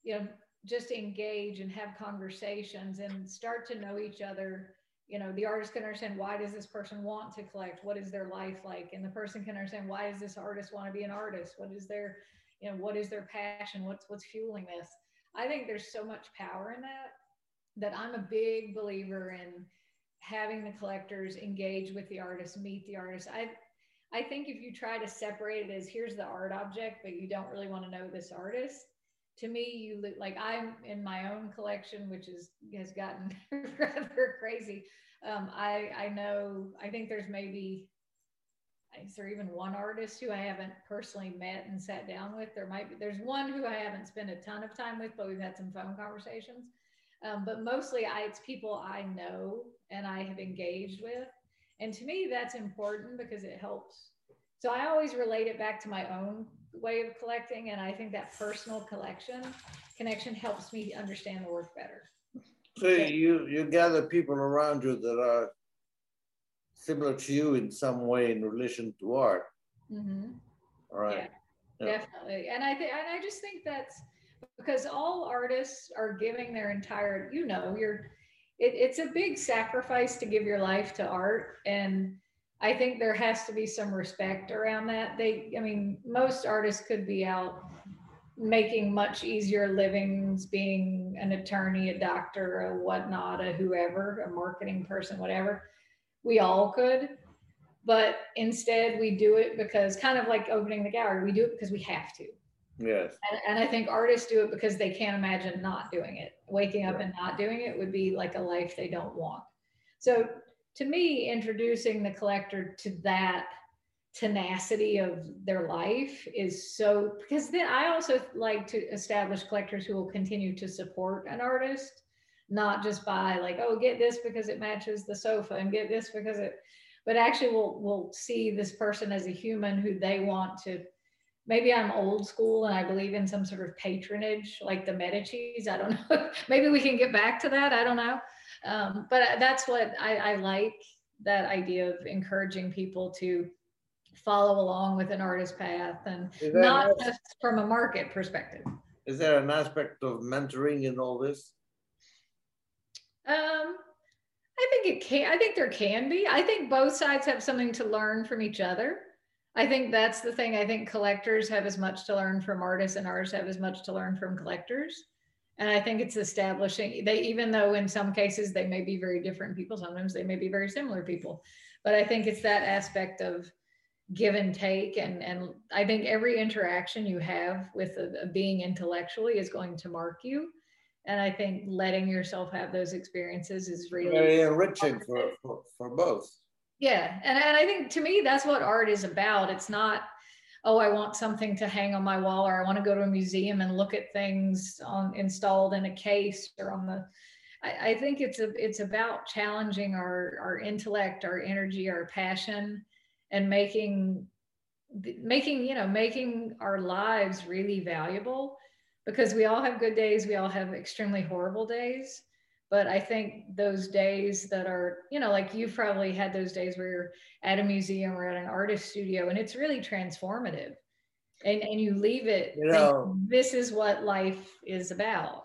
you know just engage and have conversations and start to know each other. You know the artist can understand why does this person want to collect? What is their life like? And the person can understand why does this artist want to be an artist? What is their you know what is their passion? What's what's fueling this? I think there's so much power in that that i'm a big believer in having the collectors engage with the artists meet the artists i i think if you try to separate it as here's the art object but you don't really want to know this artist to me, you like I'm in my own collection, which is has gotten *laughs* rather crazy. Um, I I know I think there's maybe is there even one artist who I haven't personally met and sat down with? There might be. There's one who I haven't spent a ton of time with, but we've had some phone conversations. Um, but mostly I, it's people I know and I have engaged with. And to me, that's important because it helps. So I always relate it back to my own way of collecting. And I think that personal collection connection helps me understand the work better.
So you, you gather people around you that are similar to you in some way in relation to art. Mm-hmm. All right.
Yeah, yeah. Definitely. And I think, and I just think that's because all artists are giving their entire, you know, you're, it, it's a big sacrifice to give your life to art. And I think there has to be some respect around that. They, I mean, most artists could be out making much easier livings, being an attorney, a doctor, a whatnot, a whoever, a marketing person, whatever. We all could. But instead, we do it because, kind of like opening the gallery, we do it because we have to.
Yes.
And, and, I think artists do it because they can't imagine not doing it. Waking up right. and not doing it would be like a life they don't want. So to me, introducing the collector to that tenacity of their life is so because then I also like to establish collectors who will continue to support an artist, not just by like, oh, get this because it matches the sofa and get this because it, but actually will will see this person as a human who they want to maybe I'm old school and I believe in some sort of patronage like the Medici's. I don't *laughs* know. maybe we can get back to that. I don't know. Um, but that's what I, I like that idea of encouraging people to follow along with an artist path and not just from a market perspective.
Is there an aspect of mentoring in all this?
Um, I think it can. I think there can be. I think both sides have something to learn from each other. I think that's the thing. I think collectors have as much to learn from artists, and artists have as much to learn from collectors. And I think it's establishing they, even though in some cases they may be very different people, sometimes they may be very similar people. But I think it's that aspect of give and take, and and I think every interaction you have with a, a being intellectually is going to mark you. And I think letting yourself have those experiences is really
very enriching for, for, for both
yeah. And, and I think to me, that's what art is about. It's not, oh, I want something to hang on my wall or I want to go to a museum and look at things on installed in a case or on the, I, I think it's a, it's about challenging our, our intellect, our energy, our passion and making, making, you know, making our lives really valuable because we all have good days. We all have extremely horrible days but i think those days that are you know like you've probably had those days where you're at a museum or at an artist studio and it's really transformative. And and you leave it you know this is what life is about.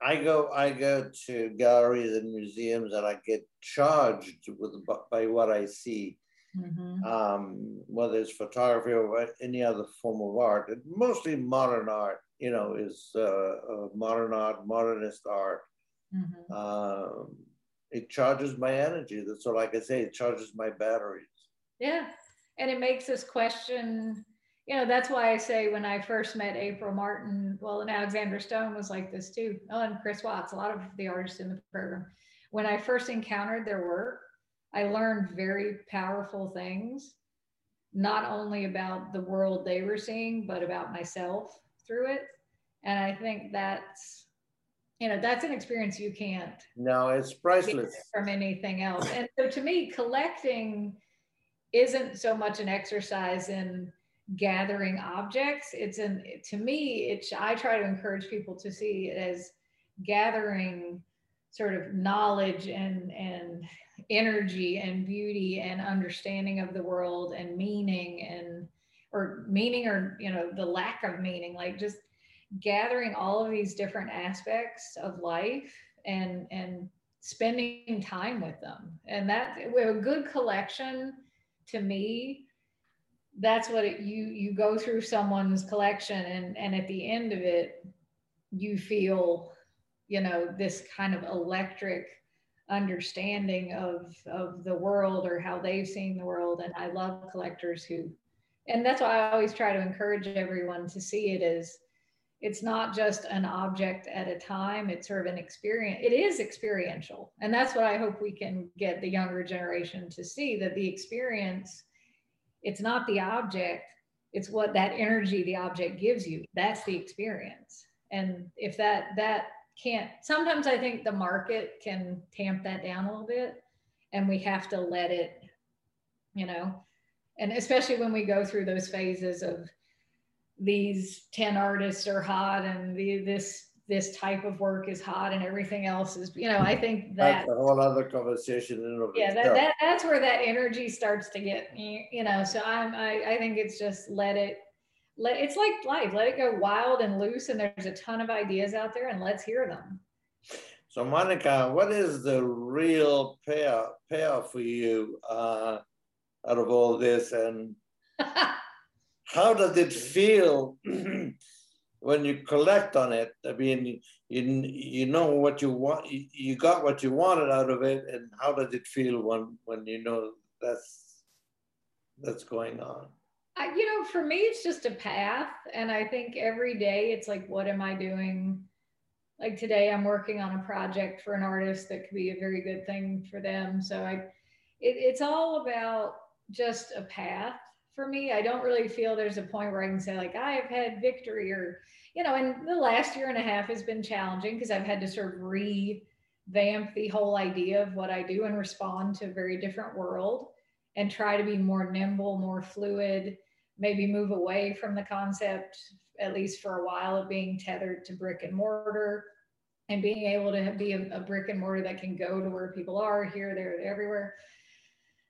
I go i go to galleries and museums and i get charged with by what i see. Mm-hmm. um, whether it's photography or any other form of art mostly modern art you know is uh, uh, modern art modernist art Mm-hmm. Um, it charges my energy. That's so, like I say, it charges my batteries.
Yeah, and it makes us question. You know, that's why I say when I first met April Martin, well, and Alexander Stone was like this too. Oh, and Chris Watts, a lot of the artists in the program. When I first encountered their work, I learned very powerful things, not only about the world they were seeing, but about myself through it. And I think that's you know that's an experience you can't
no it's priceless.
from anything else. And so to me collecting isn't so much an exercise in gathering objects. It's an to me it's i try to encourage people to see it as gathering sort of knowledge and and energy and beauty and understanding of the world and meaning and or meaning or you know the lack of meaning like just gathering all of these different aspects of life and and spending time with them. And that with a good collection to me that's what it, you you go through someone's collection and and at the end of it you feel you know this kind of electric understanding of of the world or how they've seen the world. And i love collectors who and that's why i always try to encourage everyone to see it as it's not just an object at a time it's sort of an experience it is experiential. And that's what i hope we can get the younger generation to see that the experience it's not the object it's what that energy the object gives you. That's the experience. And if that that can't sometimes i think the market can tamp that down a little bit and we have to let it you know? And especially when we go through those phases of these 10 artists are hot and the, this this type of work is hot and everything else is you know i think that
that's a whole other conversation
yeah that, that that's where that energy starts to get you know so i'm I, I think it's just let it let it's like life let it go wild and loose and there's a ton of ideas out there and let's hear them.
So monica what is the real payoff payoff for you uh, out of all this and *laughs* how does it feel *clears throat* when you collect on it, I mean, you you know what you want, you got what you wanted out of it, and how does it feel when when you know that's that's going on?
I, you know, for me, it's just a path, and I think every day it's like, what am I doing? Like today, I'm working on a project for an artist that could be a very good thing for them. So I, it, it's all about just a path for me. I don't really feel there's a point where I can say like I've had victory or you know, and the last year and a half has been challenging because I've had to sort of revamp the whole idea of what I do and respond to a very different world and try to be more nimble, more fluid, maybe move away from the concept at least for a while of being tethered to brick and mortar and being able to be a, a brick and mortar that can go to where people are here, there, everywhere.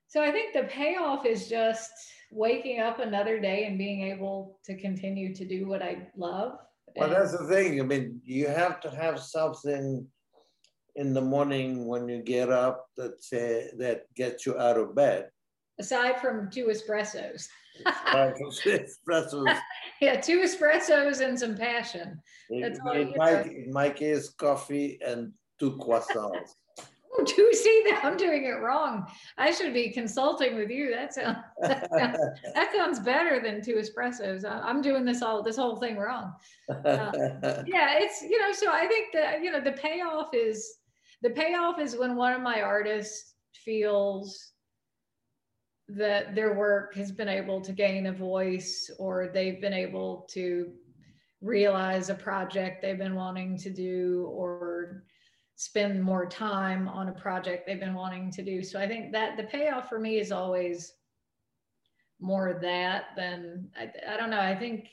So I think the payoff is just waking up another day and being able to continue to do what I love.
Well, that's the thing. I mean, you have to have something in the morning when you get up that say, that gets you out of bed.
Aside from two espressos.
espressos. *laughs*
yeah, two espressos and some passion.
That's all in, my, in my case, coffee and two croissants. *laughs*
do see that I'm doing it wrong? I should be consulting with you. That sounds *laughs* that sounds, that sounds better than two espressos. I'm doing this all this whole thing wrong. Uh, *laughs* yeah, it's you know. So I think that you know the payoff is the payoff is when one of my artists feels that their work has been able to gain a voice or they've been able to realize a project they've been wanting to do or spend more time on a project they've been wanting to do. So I think that the payoff for me is always more that than I, I don't know. I think.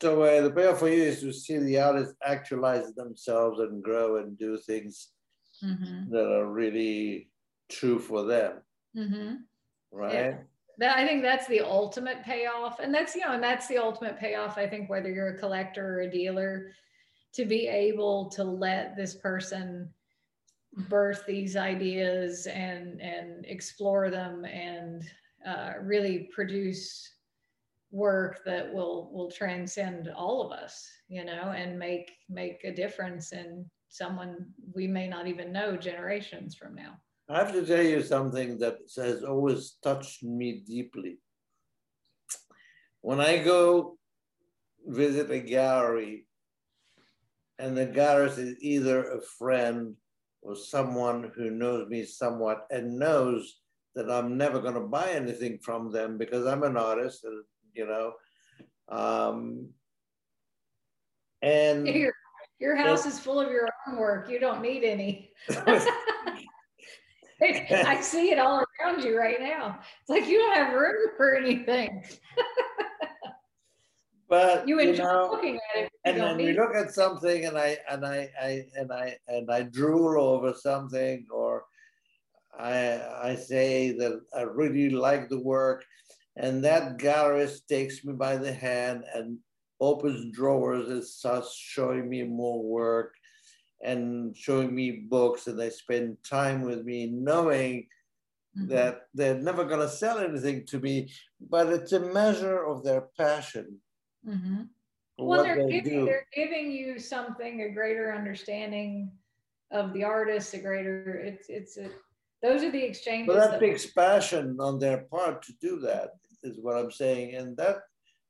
So uh, the payoff for you is to see the artists actualize themselves and grow and do things mm-hmm. that are really true for them. Mm-hmm. Right. Yeah.
That, I think that's the ultimate payoff. And that's, you know, and that's the ultimate payoff. I think whether you're a collector or a dealer, to be able to let this person birth these ideas and and explore them and uh, really produce work that will will transcend all of us you know and make make a difference in someone we may not even know generations from now.
I have to tell you something that has always touched me deeply. When i go visit a gallery and the gallerist is either a friend or someone who knows me somewhat and knows that I'm never going to buy anything from them because I'm an artist, and you know. Um, and *laughs*
your, your house is full of your own work. You don't need any. *laughs* *laughs* I see it all around you right now. It's like you don't have room for anything.
but you enjoy you know, looking at it. And then we look at something, and I and I, I and I and I drool over something, or I I say that I really like the work, and that gallerist takes me by the hand and opens drawers and starts showing me more work and showing me books and they spend time with me knowing mm-hmm. that they're never going to sell anything to me but it's a measure of their passion
Mm-hmm. Well, they're they giving do. they're giving you something a greater understanding of the artist, a greater it's it's a those are the exchanges.
But that, that takes passion on their part to do that, is what I'm saying, and that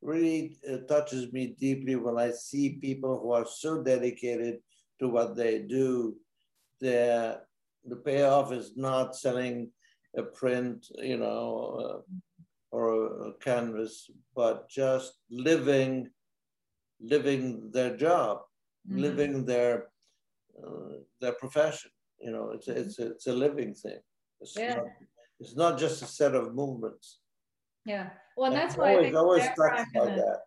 really uh, touches me deeply when I see people who are so dedicated to what they do. The the payoff is not selling a print, you know, uh, or a canvas, but just living, living their job, mm-hmm. living their uh, their profession. You know, it's a, it's a, it's a living thing. It's,
Yeah.
not, it's not just a set of movements.
Yeah. Well, that's why I
always,
think
always
I'm
by that.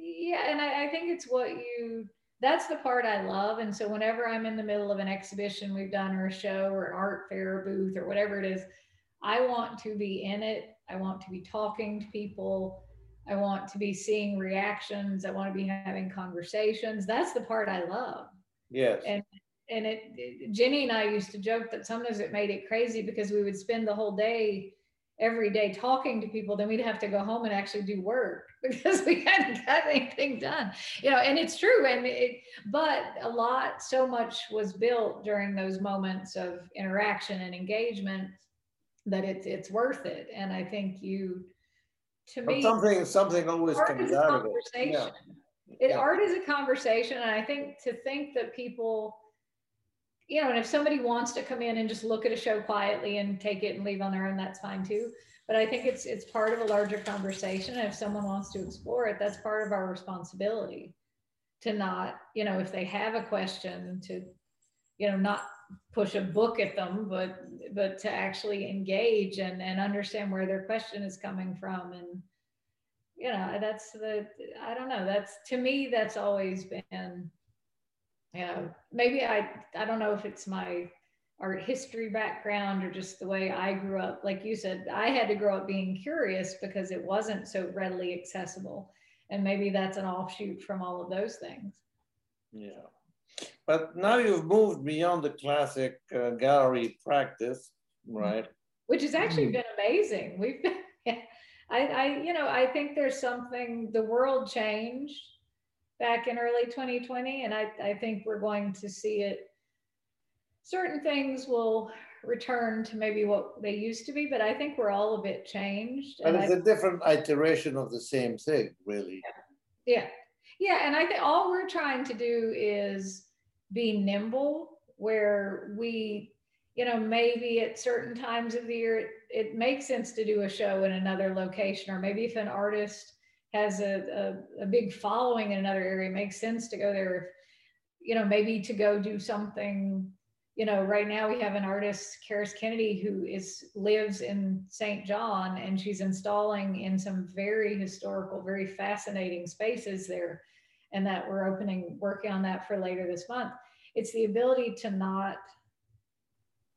yeah and I, I think it's what you that's the part i love and so whenever i'm in the middle of an exhibition we've done or a show or an art fair booth or whatever it is i want to be in it i want to be talking to people i want to be seeing reactions. I want to be having conversations. That's the part i love.
Yes.
and and it, it- Jenny and I used to joke that sometimes it made it crazy because we would spend the whole day every day talking to people. Then we'd have to go home and actually do work *laughs* because we hadn't got anything done. You know and it's true. And it but a lot so much was built during those moments of interaction and engagement that it's it's worth it. And i think you to me
something, something always comes out of it. Yeah.
it
Yeah.
art is a conversation and i think to think that people you know and if somebody wants to come in and just look at a show quietly and take it and leave on their own that's fine too but i think it's it's part of a larger conversation and if someone wants to explore it that's part of our responsibility to not you know if they have a question to you know not push a book at them but but to actually engage and and understand where their question is coming from and you know that's the i don't know that's to me that's always been you know maybe i i don't know if it's my art history background or just the way i grew up. Like you said i had to grow up being curious because it wasn't so readily accessible. And maybe that's an offshoot from all of those things.
Yeah. But now you've moved beyond the classic uh, gallery practice, right?
which has actually
Mm.
been amazing. We've been, *laughs* I, I, you know, I think there's something, the world changed back in early 2020, and I, I think we're going to see it. Certain things will return to maybe what they used to be, but I think we're all a bit changed.
But
and
it's
I-
a different iteration of the same thing, really.
Yeah. Yeah. And I think all we're trying to do is be nimble where we, you know, maybe at certain times of the year, it, it makes sense to do a show in another location, or maybe if an artist has a, a, a big following in another area, it makes sense to go there. If, you know, maybe to go do something, you know, right now we have an artist, Karis Kennedy, who is lives in St. John and she's installing in some very historical, very fascinating spaces there. And that we're opening, working on that for later this month. It's the ability to not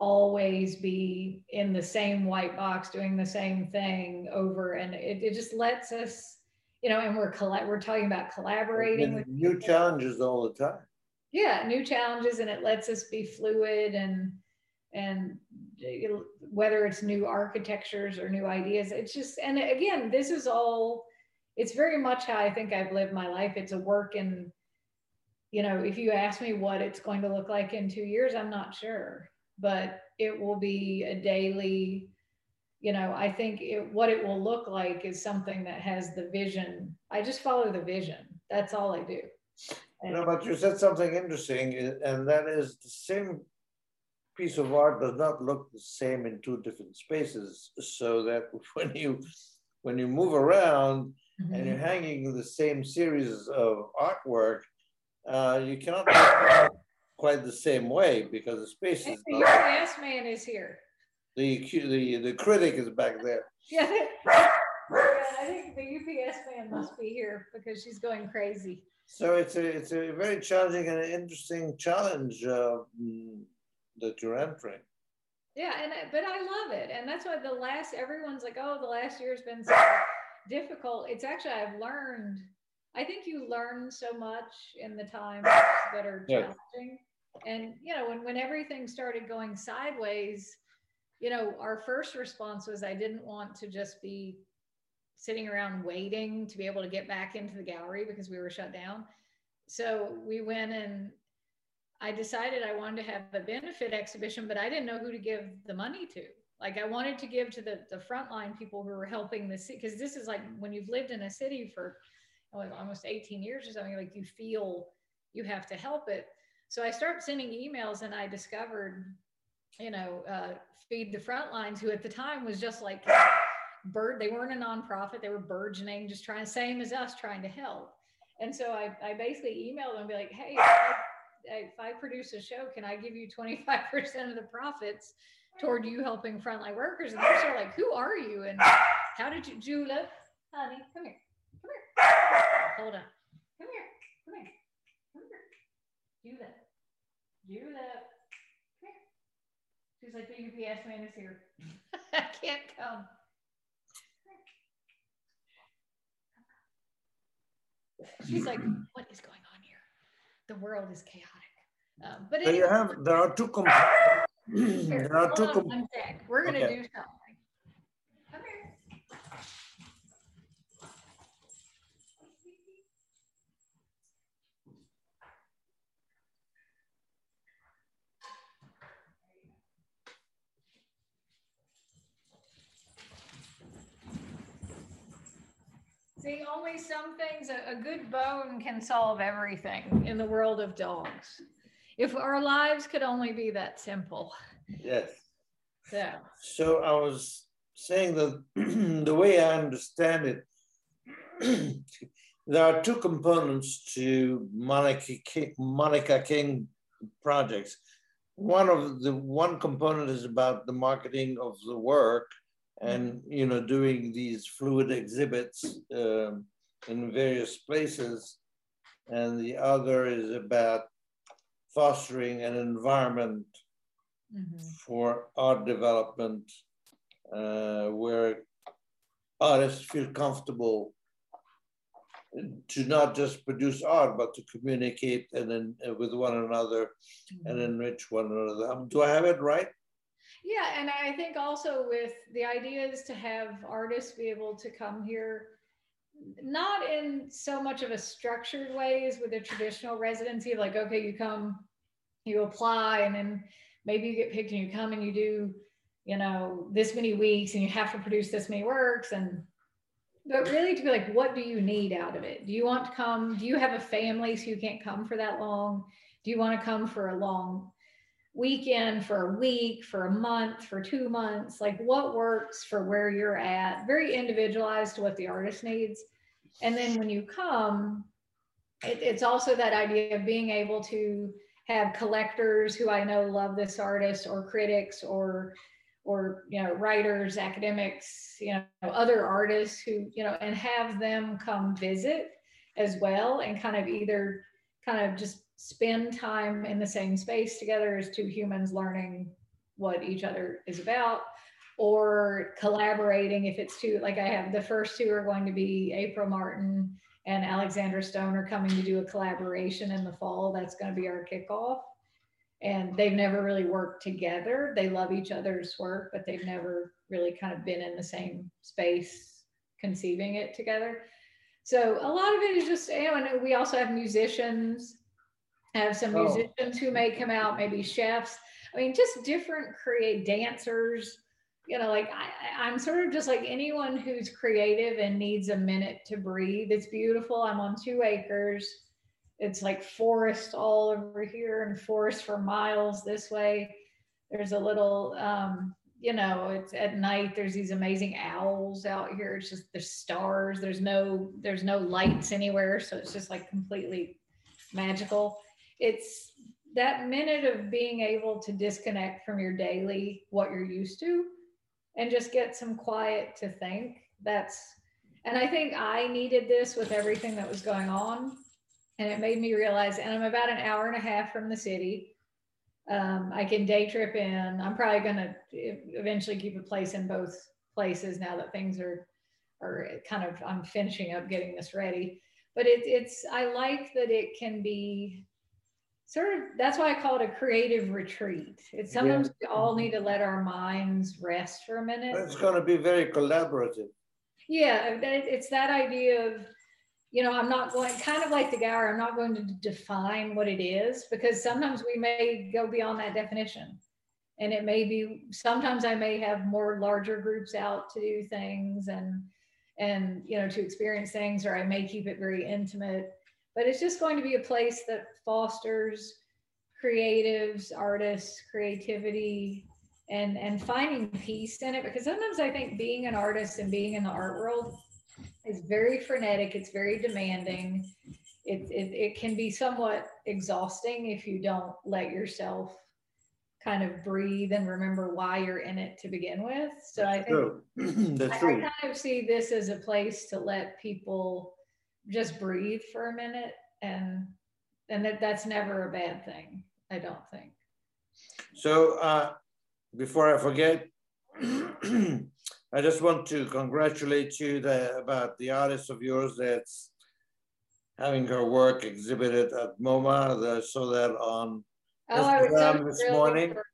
always be in the same white box doing the same thing over and it, it just lets us you know and we're colla- we're talking about collaborating with
new
people.
challenges all the time.
yeah new challenges and it lets us be fluid and and whether it's new architectures or new ideas it's just and again this is all it's very much how i think i've lived my life. It's a work in you know if you ask me what it's going to look like in two years i'm not sure but it will be a daily you know i think it, what it will look like is something that has the vision. I just follow the vision. That's all i do.
You know, but you said something interesting, and that is the same piece of art does not look the same in two different spaces. So that *laughs* when you when you move around and you're hanging the same series of artwork, uh, you cannot quite the same way because the space
Hey,
is
the
not.
UPS man is here.
The, the the critic is back there.
Yeah. *laughs* yeah, I think the UPS man must be here because she's going crazy.
So it's a it's a very challenging and interesting challenge uh, that you're entering.
Yeah, and I- but I love it, and that's why the last everyone's like, oh, the last year's been so difficult. It's actually I've learned. I think you learn so much in the times that are challenging, and you know when when everything started going sideways, you know our first response was I didn't want to just be sitting around waiting to be able to get back into the gallery because we were shut down. So we went and I decided I wanted to have a benefit exhibition, but I didn't know who to give the money to. Like I wanted to give to the, the frontline people who were helping the city, because this is like when you've lived in a city for oh, almost 18 years or something, like you feel you have to help it. So I start sending emails and I discovered, you know, uh, Feed the Frontlines, who at the time was just like bird, they weren't a nonprofit, they were burgeoning, just trying, same as us, trying to help. And so I, I basically emailed them and be like, hey, if I produce a show, can I give you 25% of the profits toward you helping frontline workers? And they're sort of like, who are you? And how did you, Jula, honey, come here, come here, hold on, come here, come here, come here, Jula, Jula, come here. She's like, the UPS man is here. I can't come. She's like, what is going on here? The world is chaotic. Um, but
So you have, there are two components.
Here,
There are
hold
two,
on one sec. We're gonna
Okay.
do something. Come here. See, only some things, a, a good bone can solve everything in the world of dogs. If our lives could only be that simple.
yes.
Yeah.
So I was saying that *clears throat* the way I understand it, *clears throat* there are two components to Monica King, Monica King projects. One of the one component is about the marketing of the work and you know doing these fluid exhibits um, in various places, and the other is about fostering an environment
Mhm.
for art development uh, where artists feel comfortable to not just produce art but to communicate and then uh, with one another and enrich one another. Um, do i have it right?
Yeah, and I think also with the idea is to have artists be able to come here, not in so much of a structured way as with a traditional residency like, okay, you come, you apply, and then maybe you get picked and you come and you do, you know, this many weeks and you have to produce this many works and but really to be like, what do you need out of it? Do you want to come? Do you have a family so you can't come for that long? Do you want to come for a long weekend, for a week, for a month, for two months? Like what works for where you're at? Very individualized to what the artist needs. And then when you come, it, it's also that idea of being able to have collectors who I know love this artist or critics or or you know writers academics you know other artists who you know and have them come visit as well and kind of either kind of just spend time in the same space together as two humans learning what each other is about or collaborating if it's two like i have the first two are going to be april martin and alexandra stone are coming to do a collaboration in the fall that's going to be our kickoff and they've never really worked together. They love each other's work, but they've never really kind of been in the same space conceiving it together. So a lot of it is just, you know, and we also have musicians, have some
Oh.
musicians who may come out, maybe chefs. I mean, just different create dancers. You know, like I, I- I'm sort of just like anyone who's creative and needs a minute to breathe. It's beautiful. I'm on two acres it's like forest all over here and forest for miles this way. There's a little, um, you know, it's at night. There's these amazing owls out here. It's just there's stars. There's no there's no lights anywhere, so it's just like completely magical. It's that minute of being able to disconnect from your daily what you're used to, and just get some quiet to think. That's and I think I needed this with everything that was going on and it made me realize and i'm about an hour and a half from the city. Um, i can day trip in. I'm probably going to eventually keep a place in both places now that things are are kind of i'm finishing up getting this ready. But it, it's i like that it can be sort of that's why i call it a creative retreat. It's sometimes we all mm-hmm. need to let our minds rest for a minute.
It's going to be very collaborative.
Yeah, it's that idea of, you know, I'm not going, kind of like the Gower, I'm not going to define what it is because sometimes we may go beyond that definition. And it may be, sometimes I may have more larger groups out to do things and, and, you know, to experience things, or I may keep it very intimate. But it's just going to be a place that fosters creatives, artists, creativity, and and finding peace in it because sometimes i think being an artist and being in the art world is very frenetic it's very demanding it, it, it can be somewhat exhausting if you don't let yourself kind of breathe and remember why you're in it to begin with. So
That's
I think
true. *clears throat* That's
I, I kind of see this as a place to let people just breathe for a minute and and that that's never a bad thing i don't think
So uh, before I forget, *clears throat* I just want to congratulate you that, about the artist of yours that's having her work exhibited at MoMA. I saw that on
oh i was so
Instagram this
thrilled
morning.
for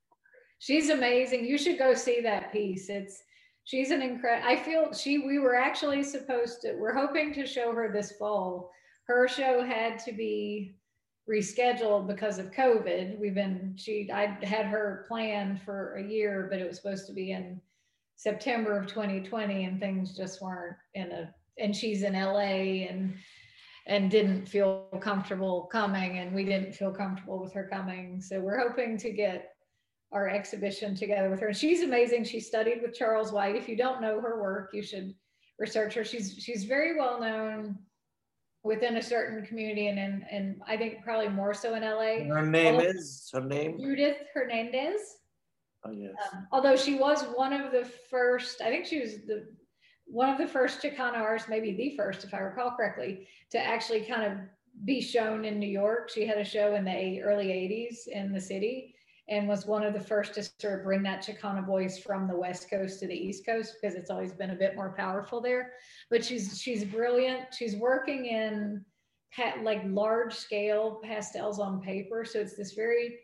she's amazing you should go see that piece it's she's an incredible i feel she we were actually supposed to we're hoping to show her this fall. Her show had to be rescheduled because of covid. We've been she i had her planned for a year but it was supposed to be in september of 2020 and things just weren't in a and she's in la and and didn't feel comfortable coming and we didn't feel comfortable with her coming. So we're hoping to get our exhibition together with her. And she's amazing. She studied with charles white. If you don't know her work you should research her. She's she's very well known within a certain community and and, and i think probably more so in la
Her name is, her name?
judith hernandez.
Oh, yes.
um, although she was one of the first, I think she was the one of the first Chicana artists, maybe the first, if I recall correctly, to actually kind of be shown in New York. She had a show in the early 80s in the city and was one of the first to sort of bring that Chicana voice from the West Coast to the East Coast because it's always been a bit more powerful there. But she's she's brilliant. She's working in like large scale pastels on paper. So it's this very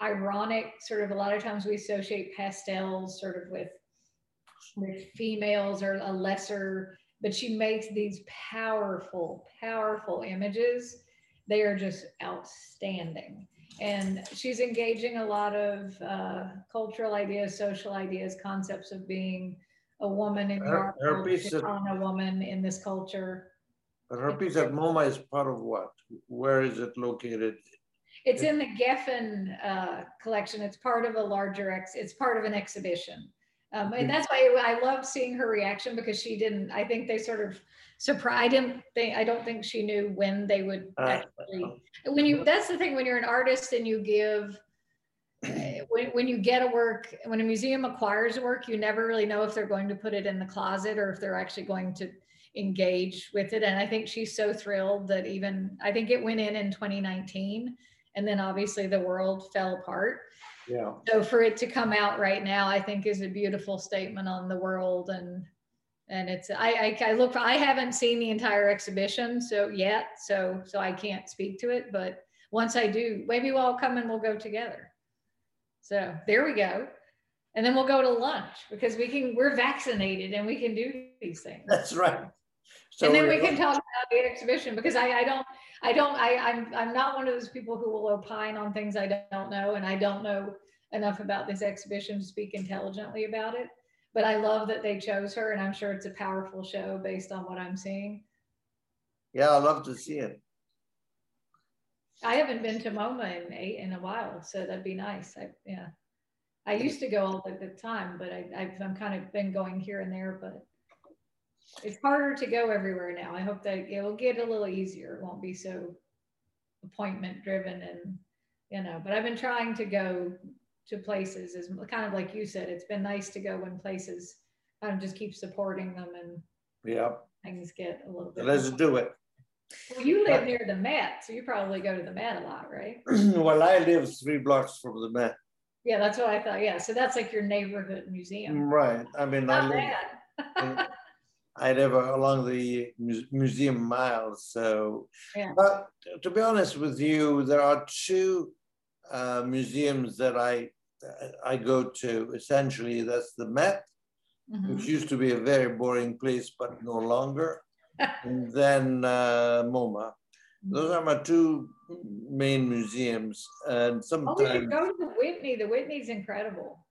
ironic sort of a lot of times we associate pastels sort of with with females or a lesser but she makes these powerful powerful images they are just outstanding and she's engaging a lot of uh, cultural ideas social ideas concepts of being a woman in
Her- her piece of-
a woman in this culture
But her piece at MoMA is part of what? Where is it located?
It's in the Geffen uh, collection. It's part of a larger ex. It's part of an exhibition, um, and that's why I loved seeing her reaction because she didn't. I think they sort of surprised. I didn't think. I don't think she knew when they would
Uh,
actually. When you, that's the thing. When you're an artist and you give. uh, When, when you get a work, when a museum acquires a work, you never really know if they're going to put it in the closet or if they're actually going to engage with it. And I think she's so thrilled that even, I think it went in in 2019 and then obviously the world fell apart.
Yeah.
So for it to come out right now, I think is a beautiful statement on the world and and it's I, I I look I haven't seen the entire exhibition so yet so so I can't speak to it but once I do maybe we'll all come and we'll go together. So there we go. And then we'll go to lunch because we can we're vaccinated and we can do these things
That's right. So
and then we can talk about the exhibition because I, I don't I don't I I'm I'm not one of those people who will opine on things I don't know and I don't know enough about this exhibition to speak intelligently about it. But I love that they chose her and I'm sure it's a powerful show based on what I'm seeing.
Yeah, I love to see it.
I haven't been to MoMA in eight in a while, so that'd be nice. I yeah. I used to go all the, the time, but I, I've I'm kind of been going here and there, but it's harder to go everywhere now. I hope that it will get a little easier. It won't be so appointment driven and you know, but I've been trying to go to places is kind of like you said, it's been nice to go when places kind of just keep supporting them and
Yeah,
things get a little bit.
let's do it.
Well, you live uh, near the Met, so you probably go to the Met a lot, right? *clears throat*
well, I live three blocks from the Met.
Yeah, that's what I thought. Yeah, so that's like your neighborhood museum.
Mm, right. I mean, I
Not
live,
bad. *laughs*
I live along the mu- museum miles. So,
Yeah.
but to be honest with you, there are two uh, museums that I I go to. Essentially, that's the Met,
Mhm.
which used to be a very boring place, but no longer, *laughs* and then uh, MoMA. Those are my two main museums, and sometimes.
Oh, should go to the Whitney. The Whitney's incredible.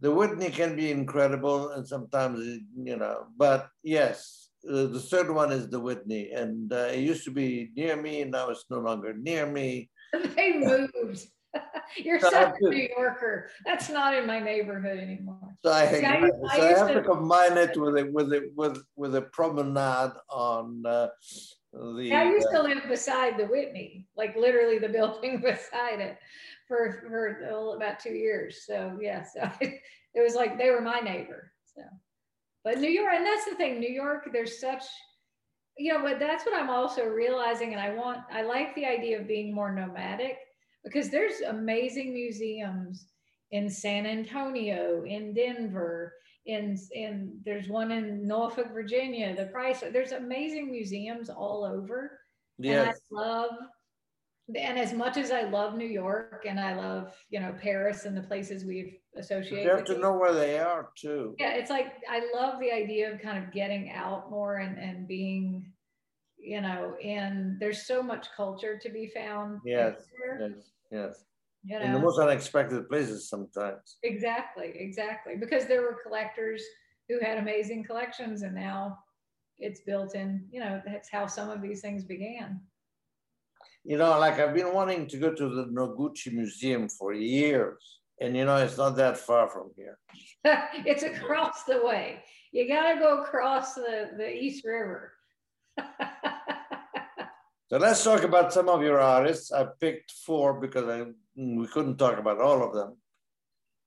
The Whitney can be incredible, and sometimes you know. But yes, the third one is the Whitney, and uh, it used to be near me, and now it's no longer near me. *laughs*
they moved. *laughs* You're
So
such a New Yorker. That's not in my neighborhood anymore.
So I,
See, I-
so
I
I have to
to-
combine it with a with a with with a promenade on uh, the.
I used
uh,
to live beside the Whitney, like literally the *laughs* building beside it for, for about two years. So yeah, so *laughs* it was like they were my neighbor. So, but New York, and that's the thing, New York, there's such, you know, but that's what I'm also realizing. And I want, I like the idea of being more nomadic because there's amazing museums in San Antonio, in Denver, in in there's one in Norfolk, Virginia, the Price. There's amazing museums all over. And I love and as much as I love New York and I love, you know, Paris and the places we've associated.
you have to know where they are too.
Yeah, it's like I love the idea of kind of getting out more and, and being, you know, in there's so much culture to be found.
Yes, Yes, yes.
You
In the most unexpected places sometimes.
exactly, exactly. Because there were collectors who had amazing collections and now it's built in, you know, that's how some of these things began.
You know, like I've been wanting to go to the Noguchi Museum for years, and you know, it's not that far from here. *laughs*
it's across the way. You got to go across the, the East River. *laughs*
So let's talk about some of your artists. I picked four because I, we couldn't talk about all of them.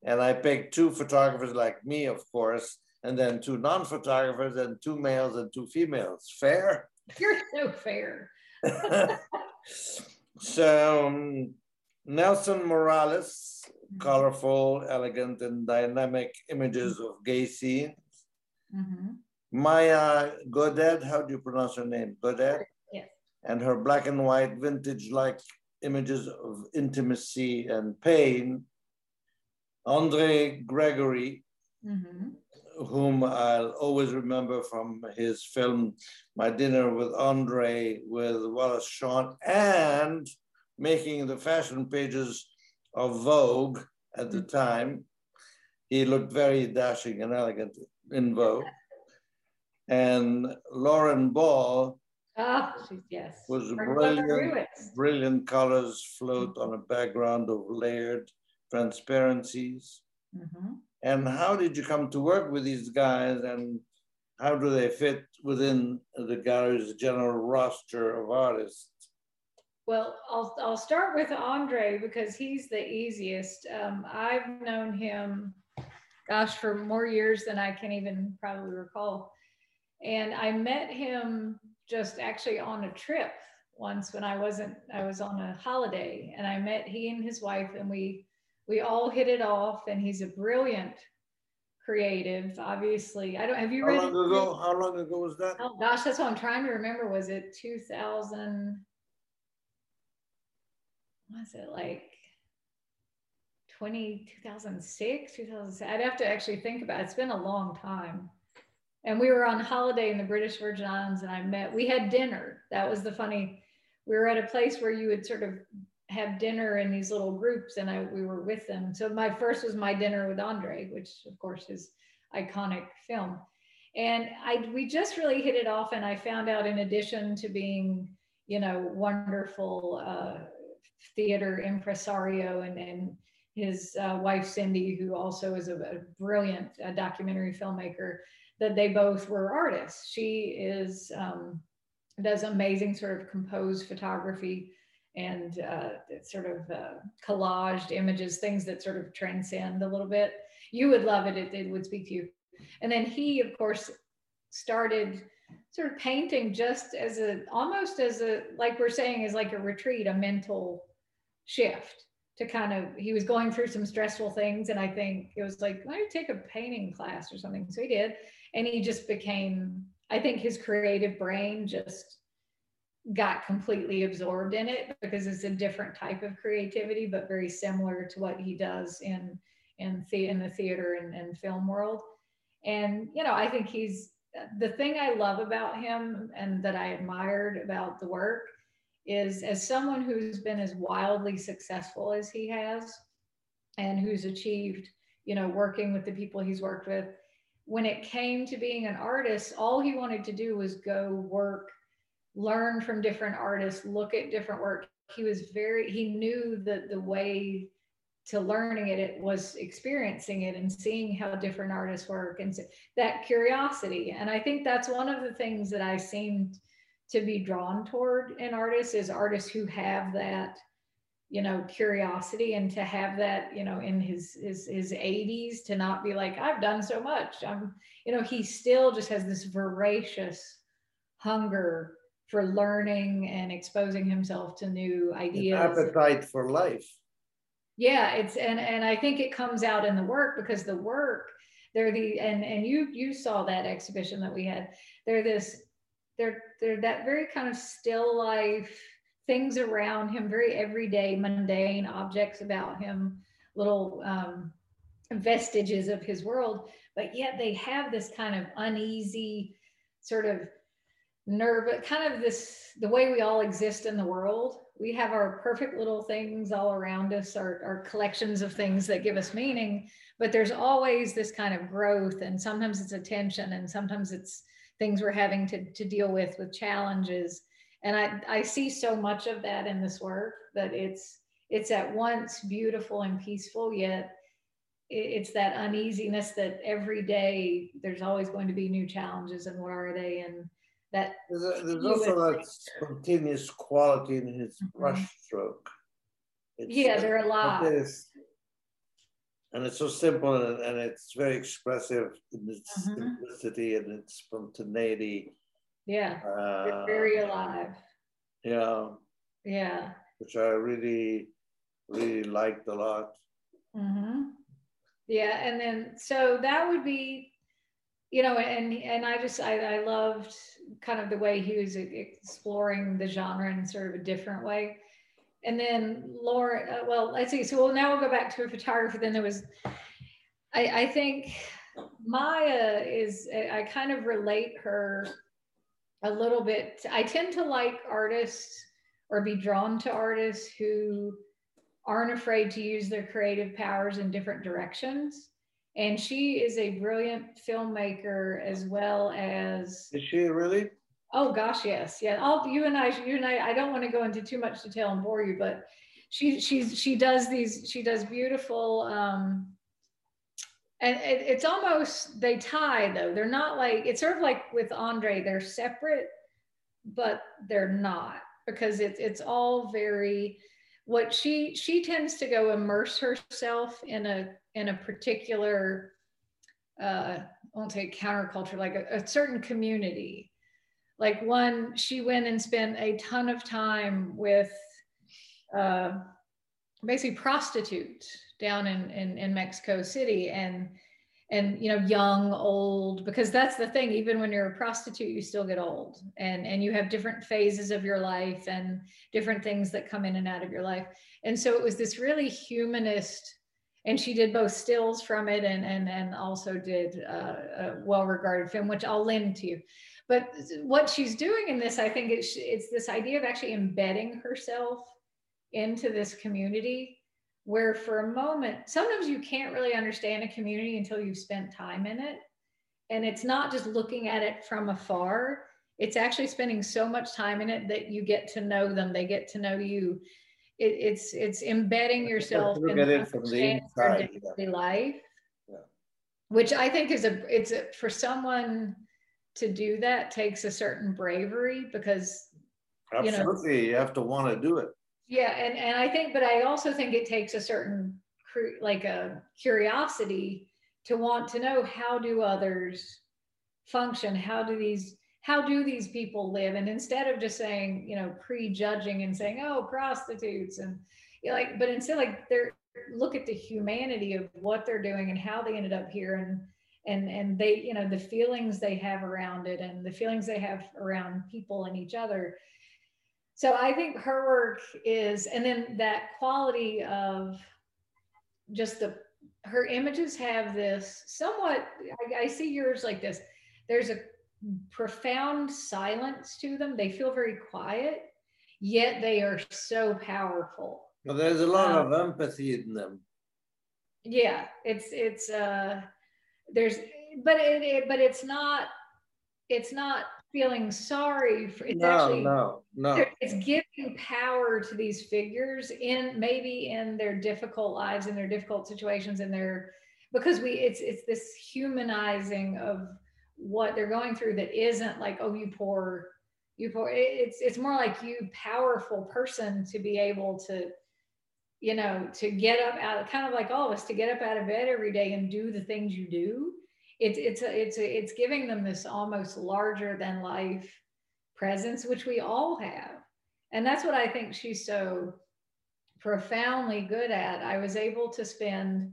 And I picked two photographers like me, of course, and then two non-photographers and two males and two females. Fair? *laughs*
You're so fair. *laughs*
so um, Nelson Morales, colorful, elegant, and dynamic images of gay scenes.
Mhm.
Maya Goded, how do you pronounce her name? Goded?
Yes.
And her black and white vintage-like images of intimacy and pain. Andre Gregory,
Mhm.
Whom I'll always remember from his film My Dinner with Andre with Wallace Shawn and making the fashion pages of Vogue at the time. He looked very dashing and elegant in Vogue. *laughs* And Lauren Ball,
she's, yes.
Was brilliant. Brilliant colors float on a background of layered transparencies.
Mhm.
And how did you come to work with these guys and how do they fit within the gallery's general roster of artists?
Well, I'll, I'll start with Andre because he's the easiest. Um, I've known him, gosh, for more years than I can even probably recall. And I met him just actually on a trip once when I wasn't, I was on a holiday and I met he and his wife and we, we all hit it off and he's a brilliant creative, obviously. I don't, have you
How
read?
long ago, how long ago was that?
Oh gosh, that's what I'm trying to remember. Was it 2000? Was it like 20, 2006, 2007? I'd have to actually think about it. It's been a long time. And we were on holiday in the British Virgin Islands and I met, we had dinner. That was the funny, we were at a place where you would sort of have dinner in these little groups and I, we were with them. So my first was my dinner with Andre, which of course is iconic film and I we just really hit it off. And I found out, in addition to being, you know, wonderful uh, theater impresario, and and his uh, wife Cindy, who also is a, a brilliant uh, documentary filmmaker, that they both were artists. She is um, does amazing sort of composed photography and uh, sort of uh, collaged images, things that sort of transcend a little bit. You would love it; it, it would speak to you. And then he, of course, started sort of painting just as a almost as a like we're saying is like a retreat, a mental shift to kind of he was going through some stressful things. And I think it was like, why don't you take a painting class or something? So he did. And he just became, I think his creative brain just got completely absorbed in it because it's a different type of creativity, but very similar to what he does in in the in the theater and, and film world. And you know, I think he's the thing I love about him and that I admired about the work is as someone who's been as wildly successful as he has and who's achieved, you know, working with the people he's worked with, when it came to being an artist, all he wanted to do was go work, learn from different artists, look at different work. He was very, he knew that the way to learning it, it was experiencing it and seeing how different artists work and that curiosity. And I think that's one of the things that I seem to be drawn toward in artists is artists who have that, you know, curiosity and to have that, you know, in his his his 80s to not be like, I've done so much. I'm, you know, he still just has this voracious hunger for learning and exposing himself to new ideas.
An appetite for life.
Yeah it's and and i think it comes out in the work because the work they're the and and you you saw that exhibition that we had. They're this they're they're that very kind of still life things around him very everyday mundane objects about him little um, vestiges of his world. But yet they have this kind of uneasy sort of nerve kind of this the way we all exist in the world we have our perfect little things all around us, our, our collections of things that give us meaning, but there's always this kind of growth and sometimes it's attention and sometimes it's things we're having to, to deal with with challenges. And I, I see so much of that in this work that it's it's at once beautiful and peaceful, yet it's that uneasiness that every day there's always going to be new challenges and what are they and that
there's, a, there's also that spontaneous quality in his mm-hmm. brushstroke.
Yeah, there are a lot.
and it's so simple and, and, it's very expressive in its mm-hmm. simplicity and its spontaneity.
Yeah, uh, very alive.
Yeah.
Yeah.
Which I really, really liked a lot.
Mm-hmm. Yeah, and then so that would be you know and and i just I, I loved kind of the way he was exploring the genre in sort of a different way. And then laura uh, well let's see. So well now we'll go back to a photographer then there was i i think maya is i kind of relate her a little bit. I tend to like artists or be drawn to artists who aren't afraid to use their creative powers in different directions and she is a brilliant filmmaker as well as
is she really?
Oh gosh yes. Yeah all you and i you and i i don't want to go into too much detail and bore you but she she's she does these she does beautiful um and it, it's almost they tie though. They're not like it's sort of like with andre they're separate but they're not because it's it's all very what she she tends to go immerse herself in a in a particular uh, I won't say counterculture, like a, a, certain community. Like one, she went and spent a ton of time with uh, basically prostitutes down in, in, in Mexico City and and you know young old because that's the thing even when you're a prostitute you still get old and and you have different phases of your life and different things that come in and out of your life and so it was this really humanist and she did both stills from it and and and also did uh, a well-regarded film which i'll lend to you. But what she's doing in this i think it's it's this idea of actually embedding herself into this community where for a moment sometimes you can't really understand a community until you've spent time in it. And it's not just looking at it from afar. It's actually spending so much time in it that you get to know them. They get to know you it, it's it's embedding yourself in it from the inside, yeah. life yeah. which i think is a it's a, for someone to do that takes a certain bravery because
absolutely you, know, you have to want to do it
yeah and and i think but i also think it takes a certain like a curiosity to want to know how do others function how do these how do these people live? And instead of just saying you know prejudging and saying oh prostitutes and you know, like but instead like they're look at the humanity of what they're doing and how they ended up here and and and they you know the feelings they have around it and the feelings they have around people and each other. So i think her work is and then that quality of just the her images have this somewhat I, I see yours like this. There's a profound silence to them. They feel very quiet, yet they are so powerful.
Well, there's a lot um, of empathy in them.
Yeah, it's it's uh there's but it, it but it's not it's not feeling sorry for it's
no,
actually
no, no.
it's giving power to these figures in maybe in their difficult lives in their difficult situations in their because we it's it's this humanizing of what they're going through that isn't like oh you poor you poor it's it's more like you powerful person to be able to you know to get up out kind of like all of us to get up out of bed every day and do the things you do. It's it's a, it's a, it's giving them this almost larger than life presence which we all have. And that's what i think she's so profoundly good at. I was able to spend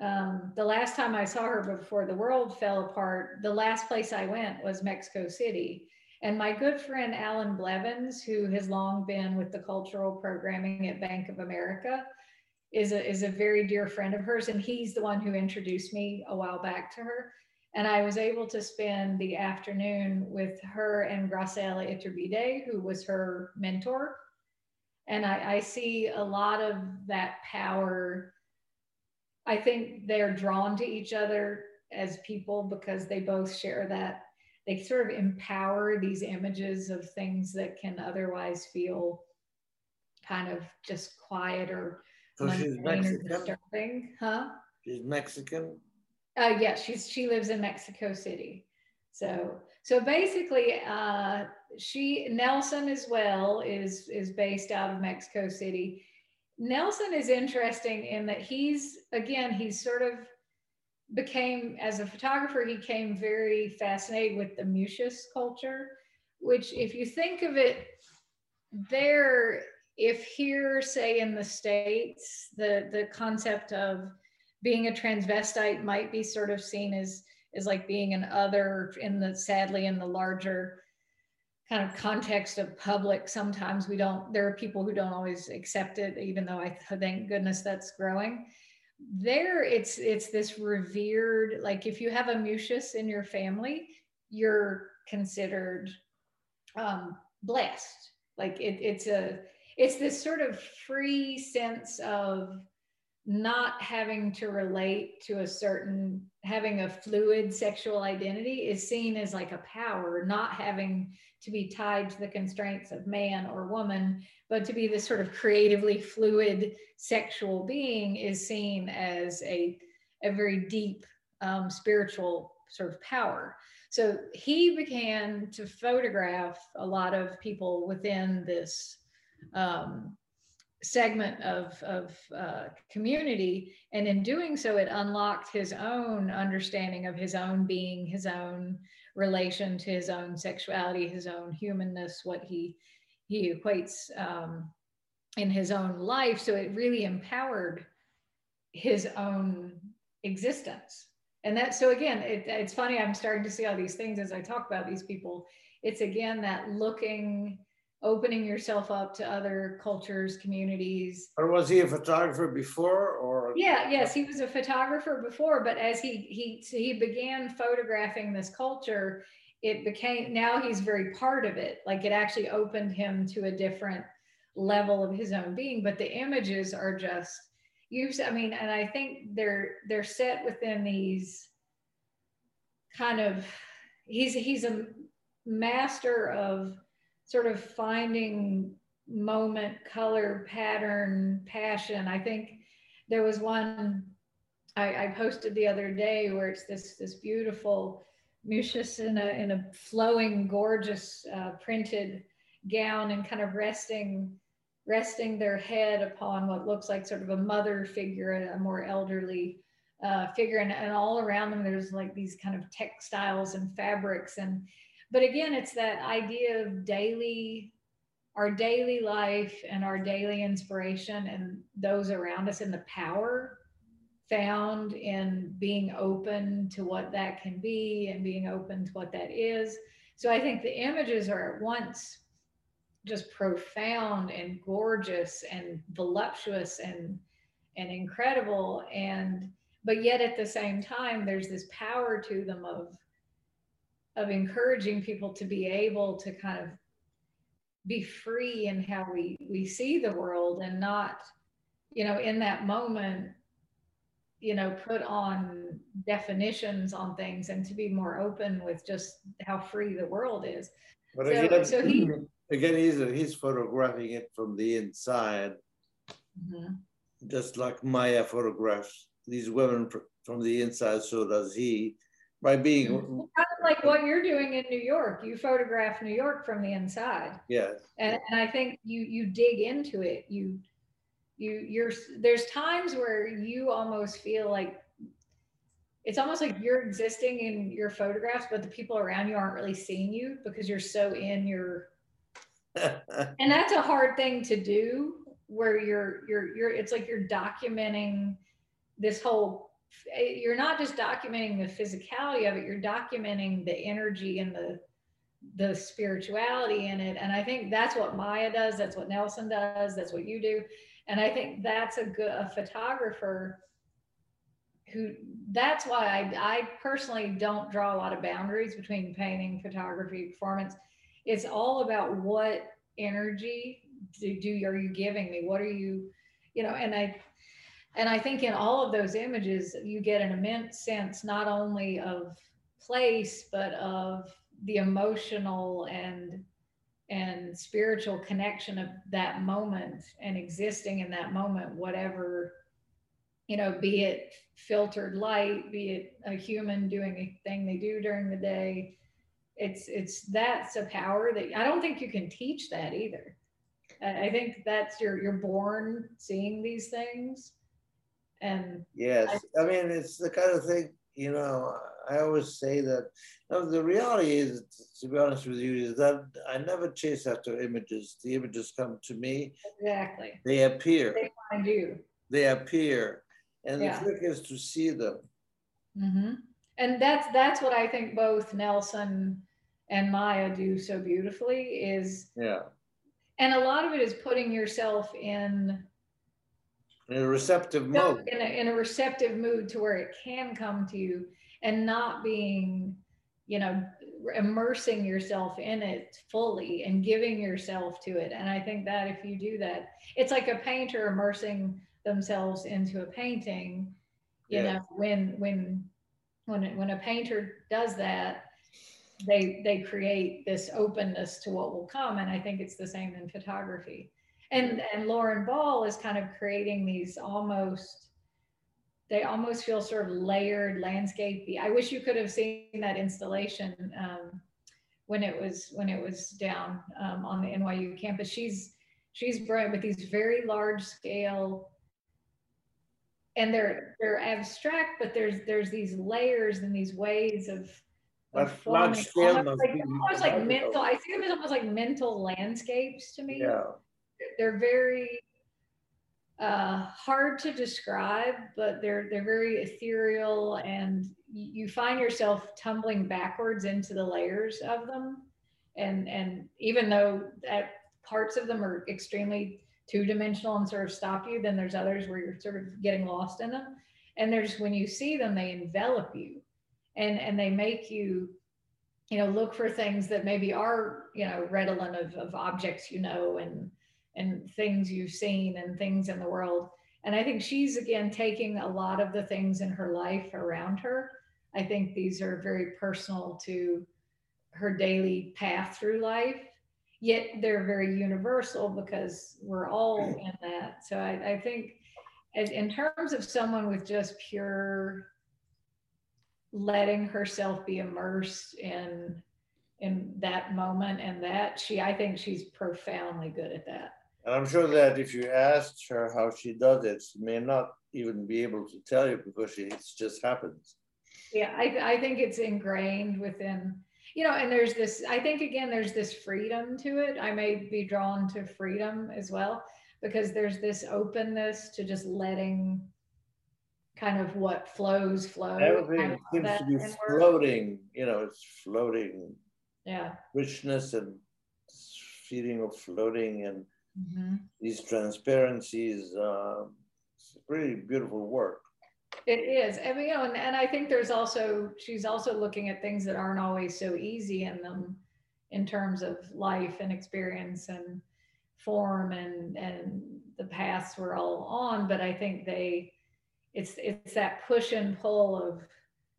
um, the last time i saw her before the world fell apart the last place i went was mexico city and my good friend alan blevins who has long been with the cultural programming at bank of america is a, is a very dear friend of hers and he's the one who introduced me a while back to her and I was able to spend the afternoon with her and Graciela Iturbide, who was her mentor. And I, I see a lot of that power. I think they're drawn to each other as people because they both share that. They sort of empower these images of things that can otherwise feel kind of just quiet or
so she's Mexican.
disturbing. Huh?
She's Mexican.
Uh, yeah, she's she lives in Mexico City. So so basically, uh, she Nelson as well is is based out of Mexico City. Nelson is interesting in that he's again he's sort of became as a photographer he came very fascinated with the Muxe culture, which if you think of it, there if here say in the states the the concept of being a transvestite might be sort of seen as as like being an other in the sadly in the larger kind of context of public sometimes we don't there are people who don't always accept it even though i thank goodness that's growing. There it's it's this revered like if you have a muxe in your family you're considered um blessed. Like it, it's a it's this sort of free sense of not having to relate to a certain having a fluid sexual identity is seen as like a power not having to be tied to the constraints of man or woman but to be this sort of creatively fluid sexual being is seen as a, a very deep um, spiritual sort of power. So he began to photograph a lot of people within this um, segment of, of uh, community. And in doing so, it unlocked his own understanding of his own being, his own relation to his own sexuality, his own humanness, what he, he equates um, in his own life. So it really empowered his own existence. And that, so again, it, it's funny, I'm starting to see all these things as I talk about these people. It's again that looking opening yourself up to other cultures, communities.
Or was he a photographer before or?
Yeah, yes, he was a photographer before, but as he, he, he began photographing this culture, it became, now he's very part of it. Like it actually opened him to a different level of his own being, but the images are just, you've I mean, and I think they're, they're set within these kind of, he's, he's a master of sort of finding moment, color, pattern, passion. I think there was one I, I posted the other day where it's this this beautiful Muxes in a in a flowing, gorgeous uh, printed gown and kind of resting resting their head upon what looks like sort of a mother figure, a more elderly uh, figure, and, and all around them there's like these kind of textiles and fabrics and but again, it's that idea of daily, our daily life and our daily inspiration and those around us and the power found in being open to what that can be and being open to what that is. So I think the images are at once just profound and gorgeous and voluptuous and and incredible and but yet at the same time there's this power to them of of encouraging people to be able to kind of be free in how we we see the world and not you know in that moment you know put on definitions on things and to be more open with just how free the world is
But
So-
again,
so he- *clears throat*
again, he's, he's photographing it from the inside,
Mhm.
just like Maya photographs these women from the inside, so does he. By being,
of like what you're doing in new york. You photograph new york from the inside.
Yes,
and, and i think you you dig into it. You you you're there's times where you almost feel like it's almost like you're existing in your photographs but the people around you aren't really seeing you because you're so in your *laughs* and that's a hard thing to do where you're you're you're it's like you're documenting this whole Eh, you're not just documenting the physicality of it you're documenting the energy and the the spirituality in it. And i think that's what maya does that's what nelson does that's what you do. And i think that's a good a photographer who that's why I, I personally don't draw a lot of boundaries between painting photography performance. It's all about what energy do, do are you giving me? What are you you know and i and i think in all of those images you get an immense sense not only of place but of the emotional and and spiritual connection of that moment and existing in that moment whatever you know be it filtered light be it a human doing a thing they do during the day. It's it's that's a power that i don't think you can teach that either. I think that's you're you're born seeing these things and
yes. I mean, it's the kind of thing, you know, I always say that the reality is, to be honest with you, is that I never chase after images. The images come to me,
exactly
they appear,
they find you
they appear. And
Yeah.
the trick is to see them.
hmm And that's that's what I think both Nelson and Maya do so beautifully is,
Yeah.
and a lot of it is putting yourself in
In a receptive mode.
in a, in a receptive mood to where it can come to you and not being, you know, immersing yourself in it fully and giving yourself to it. And I think that if you do that, it's like a painter immersing themselves into a painting. You
Yeah.
know, when when when it- when a painter does that, they they create this openness to what will come. And I think it's the same in photography. And and Lauren Ball is kind of creating these almost they almost feel sort of layered landscapey. I wish you could have seen that installation um, when it was when it was down um, on the NYU campus. She's she's brilliant with these very large scale, and they're they're abstract, but there's there's these layers and these ways of.
But large scale
almost like, almost like mental. I see them as almost like mental landscapes to me
Yeah.
They're very uh, hard to describe, but they're they're very ethereal, and you find yourself tumbling backwards into the layers of them. And and even though that parts of them are extremely two dimensional and sort of stop you, then there's others where you're sort of getting lost in them. And there's when you see them, they envelop you, and and they make you you know look for things that maybe are you know redolent of, of objects you know and and things you've seen and things in the world. And I think she's again taking a lot of the things in her life around her. I think these are very personal to her daily path through life, yet they're very universal because we're all mm. in that. So I, I think as, in terms of someone with just pure letting herself be immersed in in that moment and that she i think she's profoundly good at that
And I'm sure that if you asked her how she does it, she may not even be able to tell you because she, it just happens.
yeah I, I think it's ingrained within you know and there's this i think again there's this freedom to it. I may be drawn to freedom as well because there's this openness to just letting kind of what flows flow.
Everything seems to be floating, you know, it's floating,
yeah.
Richness and feeling of floating and
Mhm.
these transparencies. Um, it's really beautiful work.
It is. Mean, you know, and, and I think there's also, she's also looking at things that aren't always so easy in them in terms of life and experience and form and, and the paths we're all on. But I think they, it's it's that push and pull of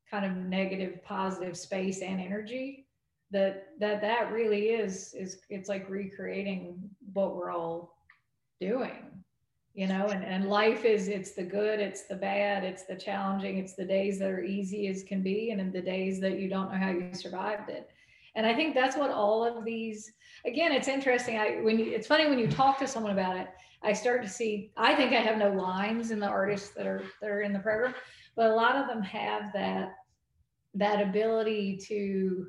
kind of negative positive space and energy that that that really is is it's like recreating what we're all doing you know and, and life is it's the good it's the bad it's the challenging it's the days that are easy as can be and in the days that you don't know how you survived it. And i think that's what all of these again it's interesting i when you it's funny when you talk to someone about it i start to see i think i have no lines in the artists that are that are in the program but a lot of them have that that ability to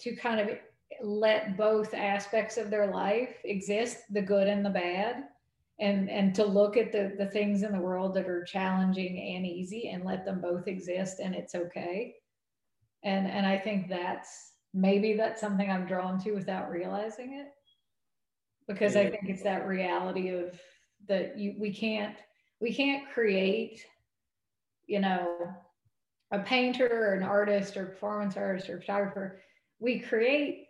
to kind of let both aspects of their life exist the good and the bad and and to look at the the things in the world that are challenging and easy and let them both exist and it's okay and and i think that's maybe that's something i'm drawn to without realizing it because yeah. i think it's that reality of that you we can't we can't create you know a painter or an artist or performance artist or photographer we create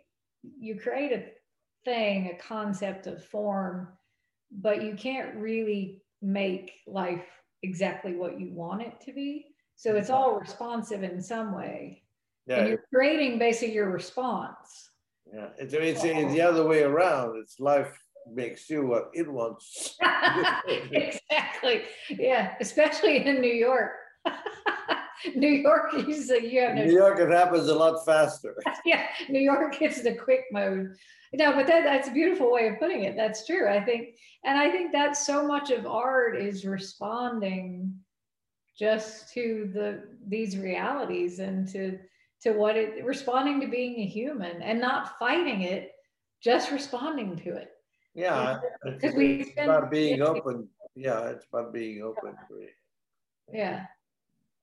you create a thing a concept of form but you can't really make life exactly what you want it to be. So it's all responsive in some way. Yeah. and you're creating basically your response.
Yeah it's, it's, it's the other way around. It's life makes you what it wants. *laughs*
Exactly. Yeah especially in new york *laughs* *laughs* New York, you say you have
no. New York, it happens a lot faster. *laughs*
yeah, New York *laughs* it's the quick mode. No, but that, that's a beautiful way of putting it. That's true. I think, and I think that so much of art is responding just to the these realities and to to what it responding to being a human and not fighting it, just responding to it.
Yeah, because we it's about being open. Yeah, it's about being open.
Yeah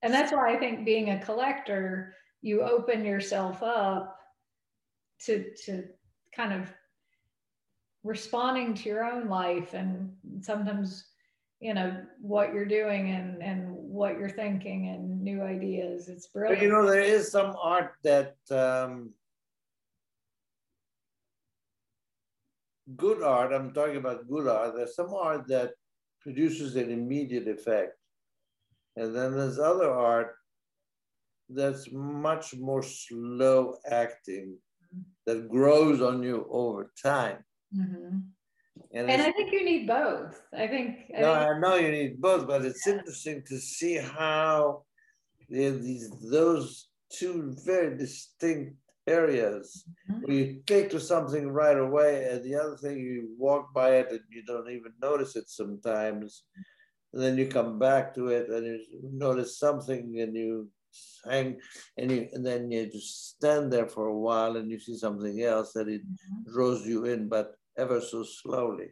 and that's why I think being a collector, you open yourself up to to kind of responding to your own life and sometimes you know what you're doing and and what you're thinking and new ideas. It's brilliant
but you know there is some art that um good art i'm talking about good art there's some art that produces an immediate effect and then there's other art that's much more slow acting that grows on you over time.
Mm-hmm. And, and I think you need both. I think.
I no, think... I know you need both, but it's interesting to see how these those two very distinct areas mm-hmm. where you take to something right away, and the other thing you walk by it and you don't even notice it sometimes and then you come back to it and you notice something and you hang and you and then you just stand there for a while and you see something else that it mm-hmm. draws you in but ever so slowly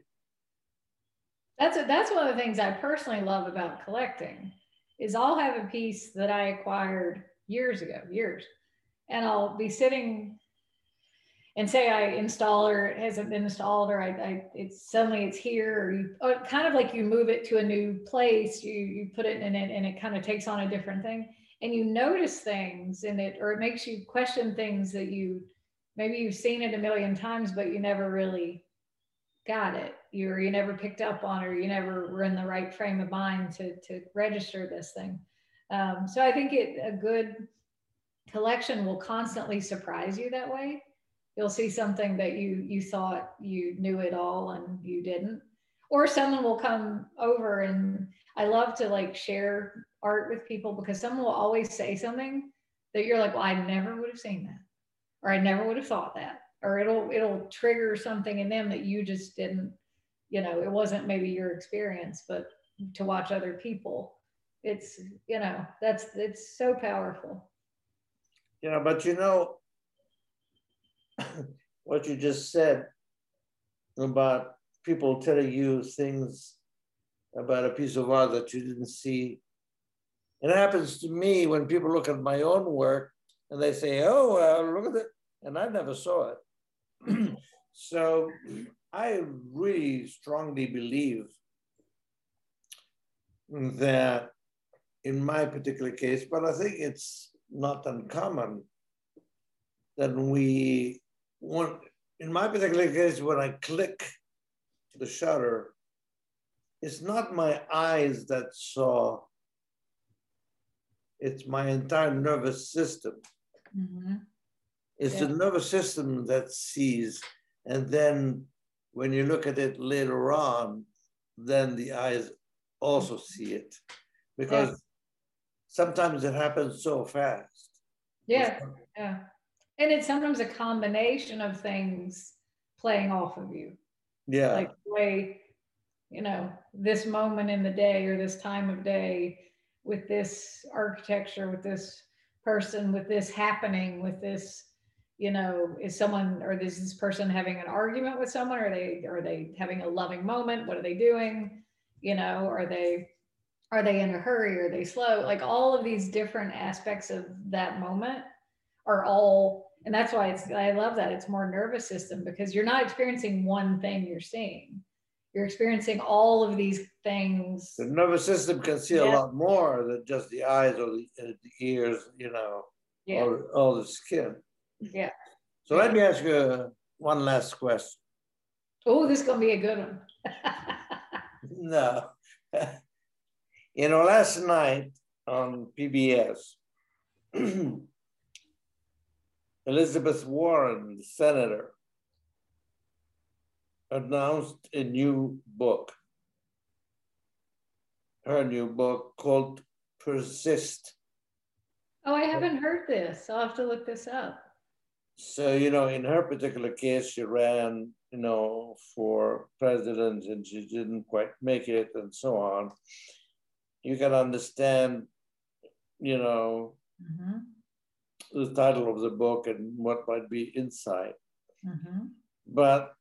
that's a, that's one of the things i personally love about collecting is i'll have a piece that i acquired years ago years and i'll be sitting and say I install or it hasn't been installed or I, I it's suddenly it's here or you or kind of like you move it to a new place you you put it in it and it kind of takes on a different thing. And you notice things in it or it makes you question things that you maybe you've seen it a million times but you never really got it. You or you never picked up on or you never were in the right frame of mind to to register this thing. Um, so i think it a good collection will constantly surprise you that way you'll see something that you you thought you knew it all and you didn't. Or someone will come over and i love to like share art with people because someone will always say something that you're like well i never would have seen that or i never would have thought that or it'll it'll trigger something in them that you just didn't you know it wasn't maybe your experience but to watch other people it's you know that's it's so powerful.
Yeah but you know *coughs* what you just said about people telling you things about a piece of art that you didn't see. It happens to me when people look at my own work and they say, oh, well, look at it. And I never saw it. *clears throat* so I really strongly believe that in my particular case, but I think it's not uncommon that we when, in my particular case, when I click the shutter, it's not my eyes that saw it's my entire nervous system. Mm-hmm. It's yeah. the nervous system that sees, and then when you look at it later on, then the eyes also see it because yeah. sometimes it happens so fast.
Yeah, yeah. And it's sometimes a combination of things playing off of you.
Yeah.
Like the way, you know, this moment in the day or this time of day with this architecture, with this person, with this happening, with this, you know, is someone or is this person having an argument with someone? Are they are they having a loving moment? What are they doing? You know, are they are they in a hurry? Are they slow? Like all of these different aspects of that moment are all and that's why it's i love that it's more nervous system because you're not experiencing one thing you're seeing. You're experiencing all of these things.
The nervous system can see yeah. a lot more than just the eyes or the, uh, the ears you know yeah. or, all the skin.
Yeah.
So let me ask you one last question.
Oh this is going to be a good one. *laughs*
No. *laughs* You know last night on pbs *clears throat* Elizabeth Warren, the senator, announced a new book. Her new book called Persist.
Oh, I haven't heard this. I'll have to look this up.
So, you know, in her particular case, she ran, you know, for president and she didn't quite make it and so on. You can understand, you know, mm-hmm the title of the book and what might be inside. Mm-hmm. But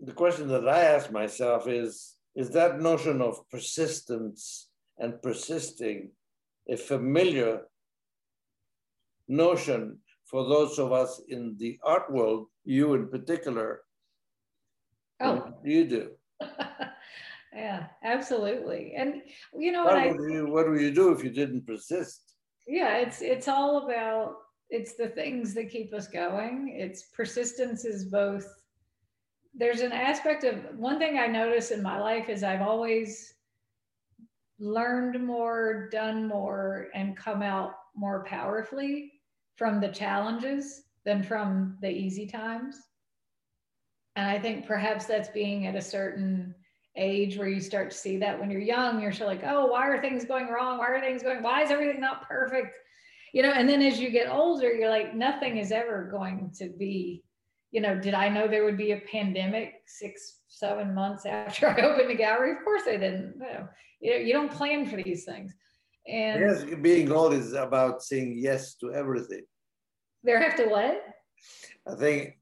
the question that I ask myself is is that notion of persistence and persisting a familiar notion for those of us in the art world, you in particular?
Oh,
you do. *laughs*
yeah, absolutely. And you know
what,
what, I,
you, what would you do if you didn't persist?
Yeah it's it's all about it's the things that keep us going. It's persistence is both there's an aspect of one thing i notice in my life is i've always learned more done more and come out more powerfully from the challenges than from the easy times. And i think perhaps that's being at a certain age where you start to see that when you're young, you're like, oh, why are things going wrong? Why are things going, why is everything not perfect? You know, and then as you get older, you're like, nothing is ever going to be, you know, did I know there would be a pandemic six, seven months after *laughs* I opened the gallery? Of course I didn't. No. You, know, you don't plan for these things. And
yes, being old is about saying yes to everything.
There have to what?
I think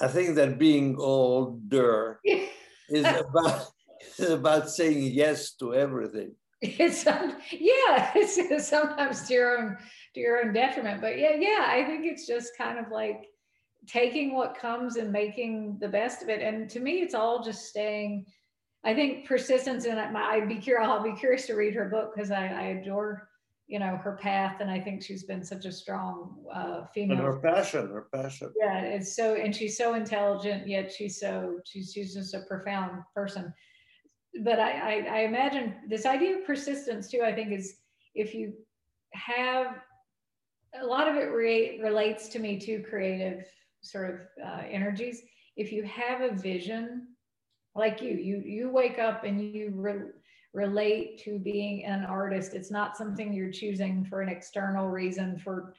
I think that being older *laughs* is about it's *laughs* about saying yes to everything. *laughs*
It's um, yeah, *laughs* it's sometimes to your own to your own detriment. But yeah, yeah, I think it's just kind of like taking what comes and making the best of it. And to me, it's all just staying. I think persistence and I'd be curious. I'll be curious to read her book because I, I adore you know her path and i think she's been such a strong uh, female
and her passion her passion
yeah it's so and she's so intelligent yet she's so she's, she's just a profound person but I, I, I imagine this idea of persistence too, I think is if you have a lot of it re- relates to me to creative sort of uh, energies. If you have a vision, like you, you you wake up and you re- relate to being an artist. It's not something you're choosing for an external reason for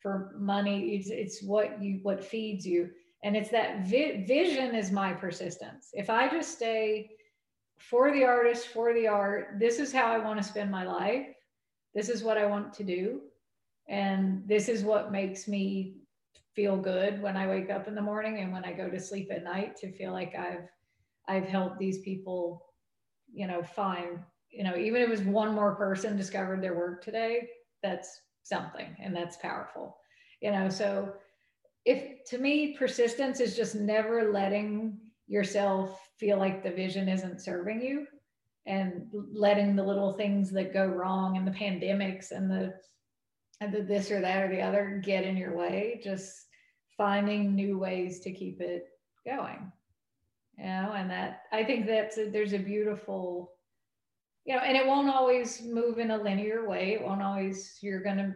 for money. It's it's what you what feeds you, and it's that vi- vision is my persistence. If I just stay for the artist, for the art. This is how I want to spend my life. This is what I want to do. And this is what makes me feel good when I wake up in the morning and when I go to sleep at night to feel like I've I've helped these people, you know, find, you know, even if it was one more person discovered their work today, that's something and that's powerful. You know, so if to me persistence is just never letting yourself feel like the vision isn't serving you and letting the little things that go wrong and the pandemics and the and the this or that or the other get in your way just finding new ways to keep it going you know and that i think that's a, there's a beautiful you know, and it won't always move in a linear way. It won't always, you're to,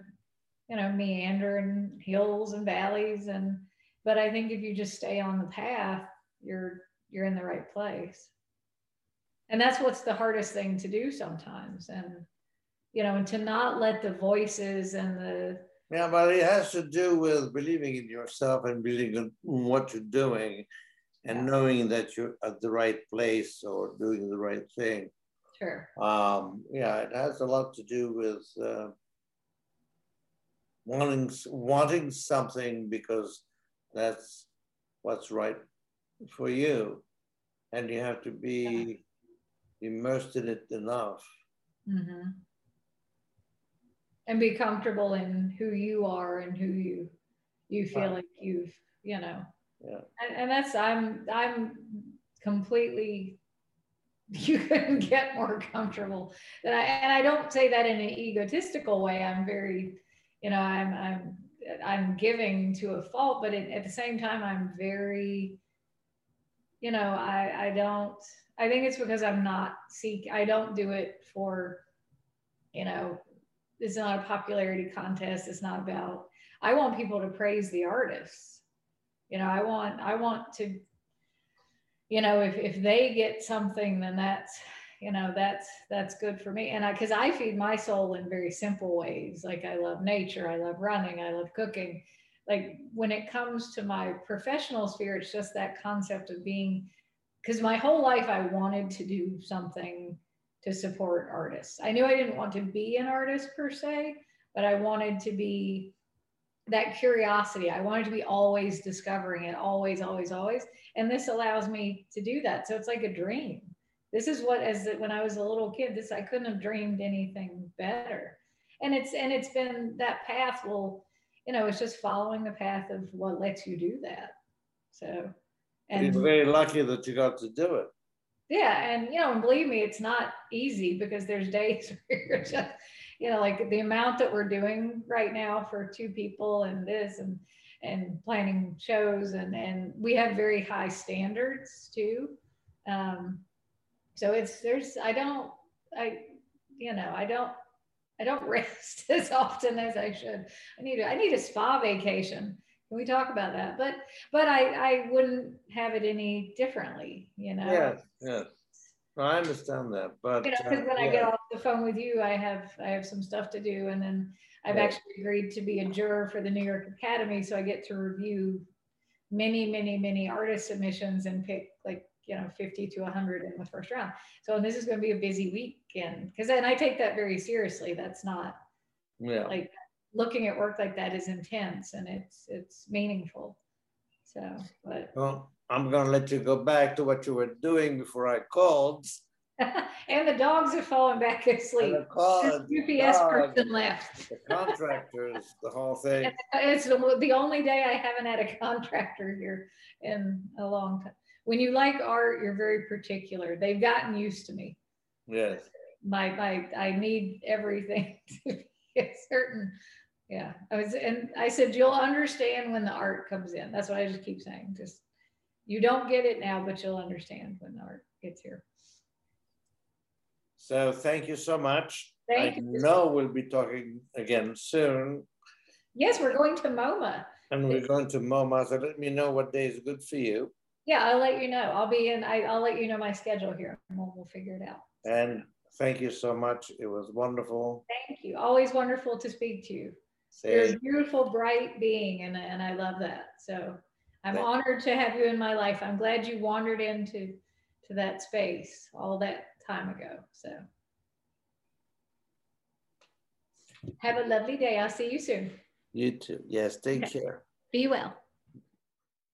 you know, meander and hills and valleys. And, but I think if you just stay on the path, you're, you're in the right place. And that's what's the hardest thing to do sometimes. And, you know, and to not let the voices and the,
yeah, but it has to do with believing in yourself and believing in what you're doing and yeah. knowing that you're at the right place or doing the right thing.
Sure.
Um, yeah, it has a lot to do with uh, wanting wanting something because that's what's right for you, and you have to be yeah. immersed in it enough.
Mm-hmm. And be comfortable in who you are and who you you feel like you've you know.
Yeah.
And, and that's I'm I'm completely *laughs* you couldn't get more comfortable. And I, and I don't say that in an egotistical way. I'm very, you know, I'm, I'm, I'm giving to a fault, but it, at the same time, I'm very, you know, I, I don't, I think it's because I'm not seek, I don't do it for, you know, it's not a popularity contest. It's not about, I want people to praise the artists. You know, I want, I want to you know if, if they get something then that's you know that's that's good for me and i because i feed my soul in very simple ways like i love nature i love running i love cooking like when it comes to my professional sphere it's just that concept of being because my whole life i wanted to do something to support artists i knew i didn't want to be an artist per se but i wanted to be that curiosity. I wanted to be always discovering it, always, always, always. And this allows me to do that. So it's like a dream. This is what, as when I was a little kid, this I couldn't have dreamed anything better. And it's and it's been that path. Will you know? It's just following the path of what lets you do that. So,
and you're very lucky that you got to do it.
Yeah, and you know, and believe me, it's not easy because there's days *laughs* where you're just you know, like the amount that we're doing right now for two people and this and and planning shows and and we have very high standards too. Um, so it's there's I don't I you know I don't I don't *laughs* rest as often as I should. I need a, I need a spa vacation. Can we talk about that? But but I I wouldn't have it any differently. You know.
Yes. Yes. I understand that, but
you know, because uh, when yeah. I get off the phone with you, I have I have some stuff to do, and then I've actually agreed to be a juror for the New York Academy, so I get to review many, many, many artist submissions and pick like you know 50 to 100 in the first round. So this is going to be a busy weekend because then I take that very seriously. That's not
yeah
like looking at work like that is intense and it's it's meaningful. So, but
well, I'm going to let you go back to what you were doing before I called. *laughs*
and the dogs have fallen back *laughs* asleep. The UPS person left.
the contractors, the whole thing. *laughs*
It's the, the only day I haven't had a contractor here in a long time. When you like art, you're very particular. They've gotten used to me.
Yes.
My, my, I need everything *laughs* to be a certain yeah i was and i said you'll understand when the art comes in that's what i just keep saying just you don't get it now, but you'll understand when art gets here.
So thank you so much.
Thank
I
you.
know we'll be talking again soon.
Yes, we're going to MoMA.
And we're going to MoMA, so let me know what day is good for you.
Yeah, I'll let you know. I'll be in, I, will let you know my schedule here and we'll, we'll figure it out.
And thank you so much. It was wonderful.
Thank you. Always wonderful to speak to you. Say You're a beautiful, bright being, and, and I love that. So I'm honored to have you in my life. I'm glad you wandered into to that space all that time ago. So have a lovely day. I'll see you soon.
You too. Yes, take okay. care.
Be well.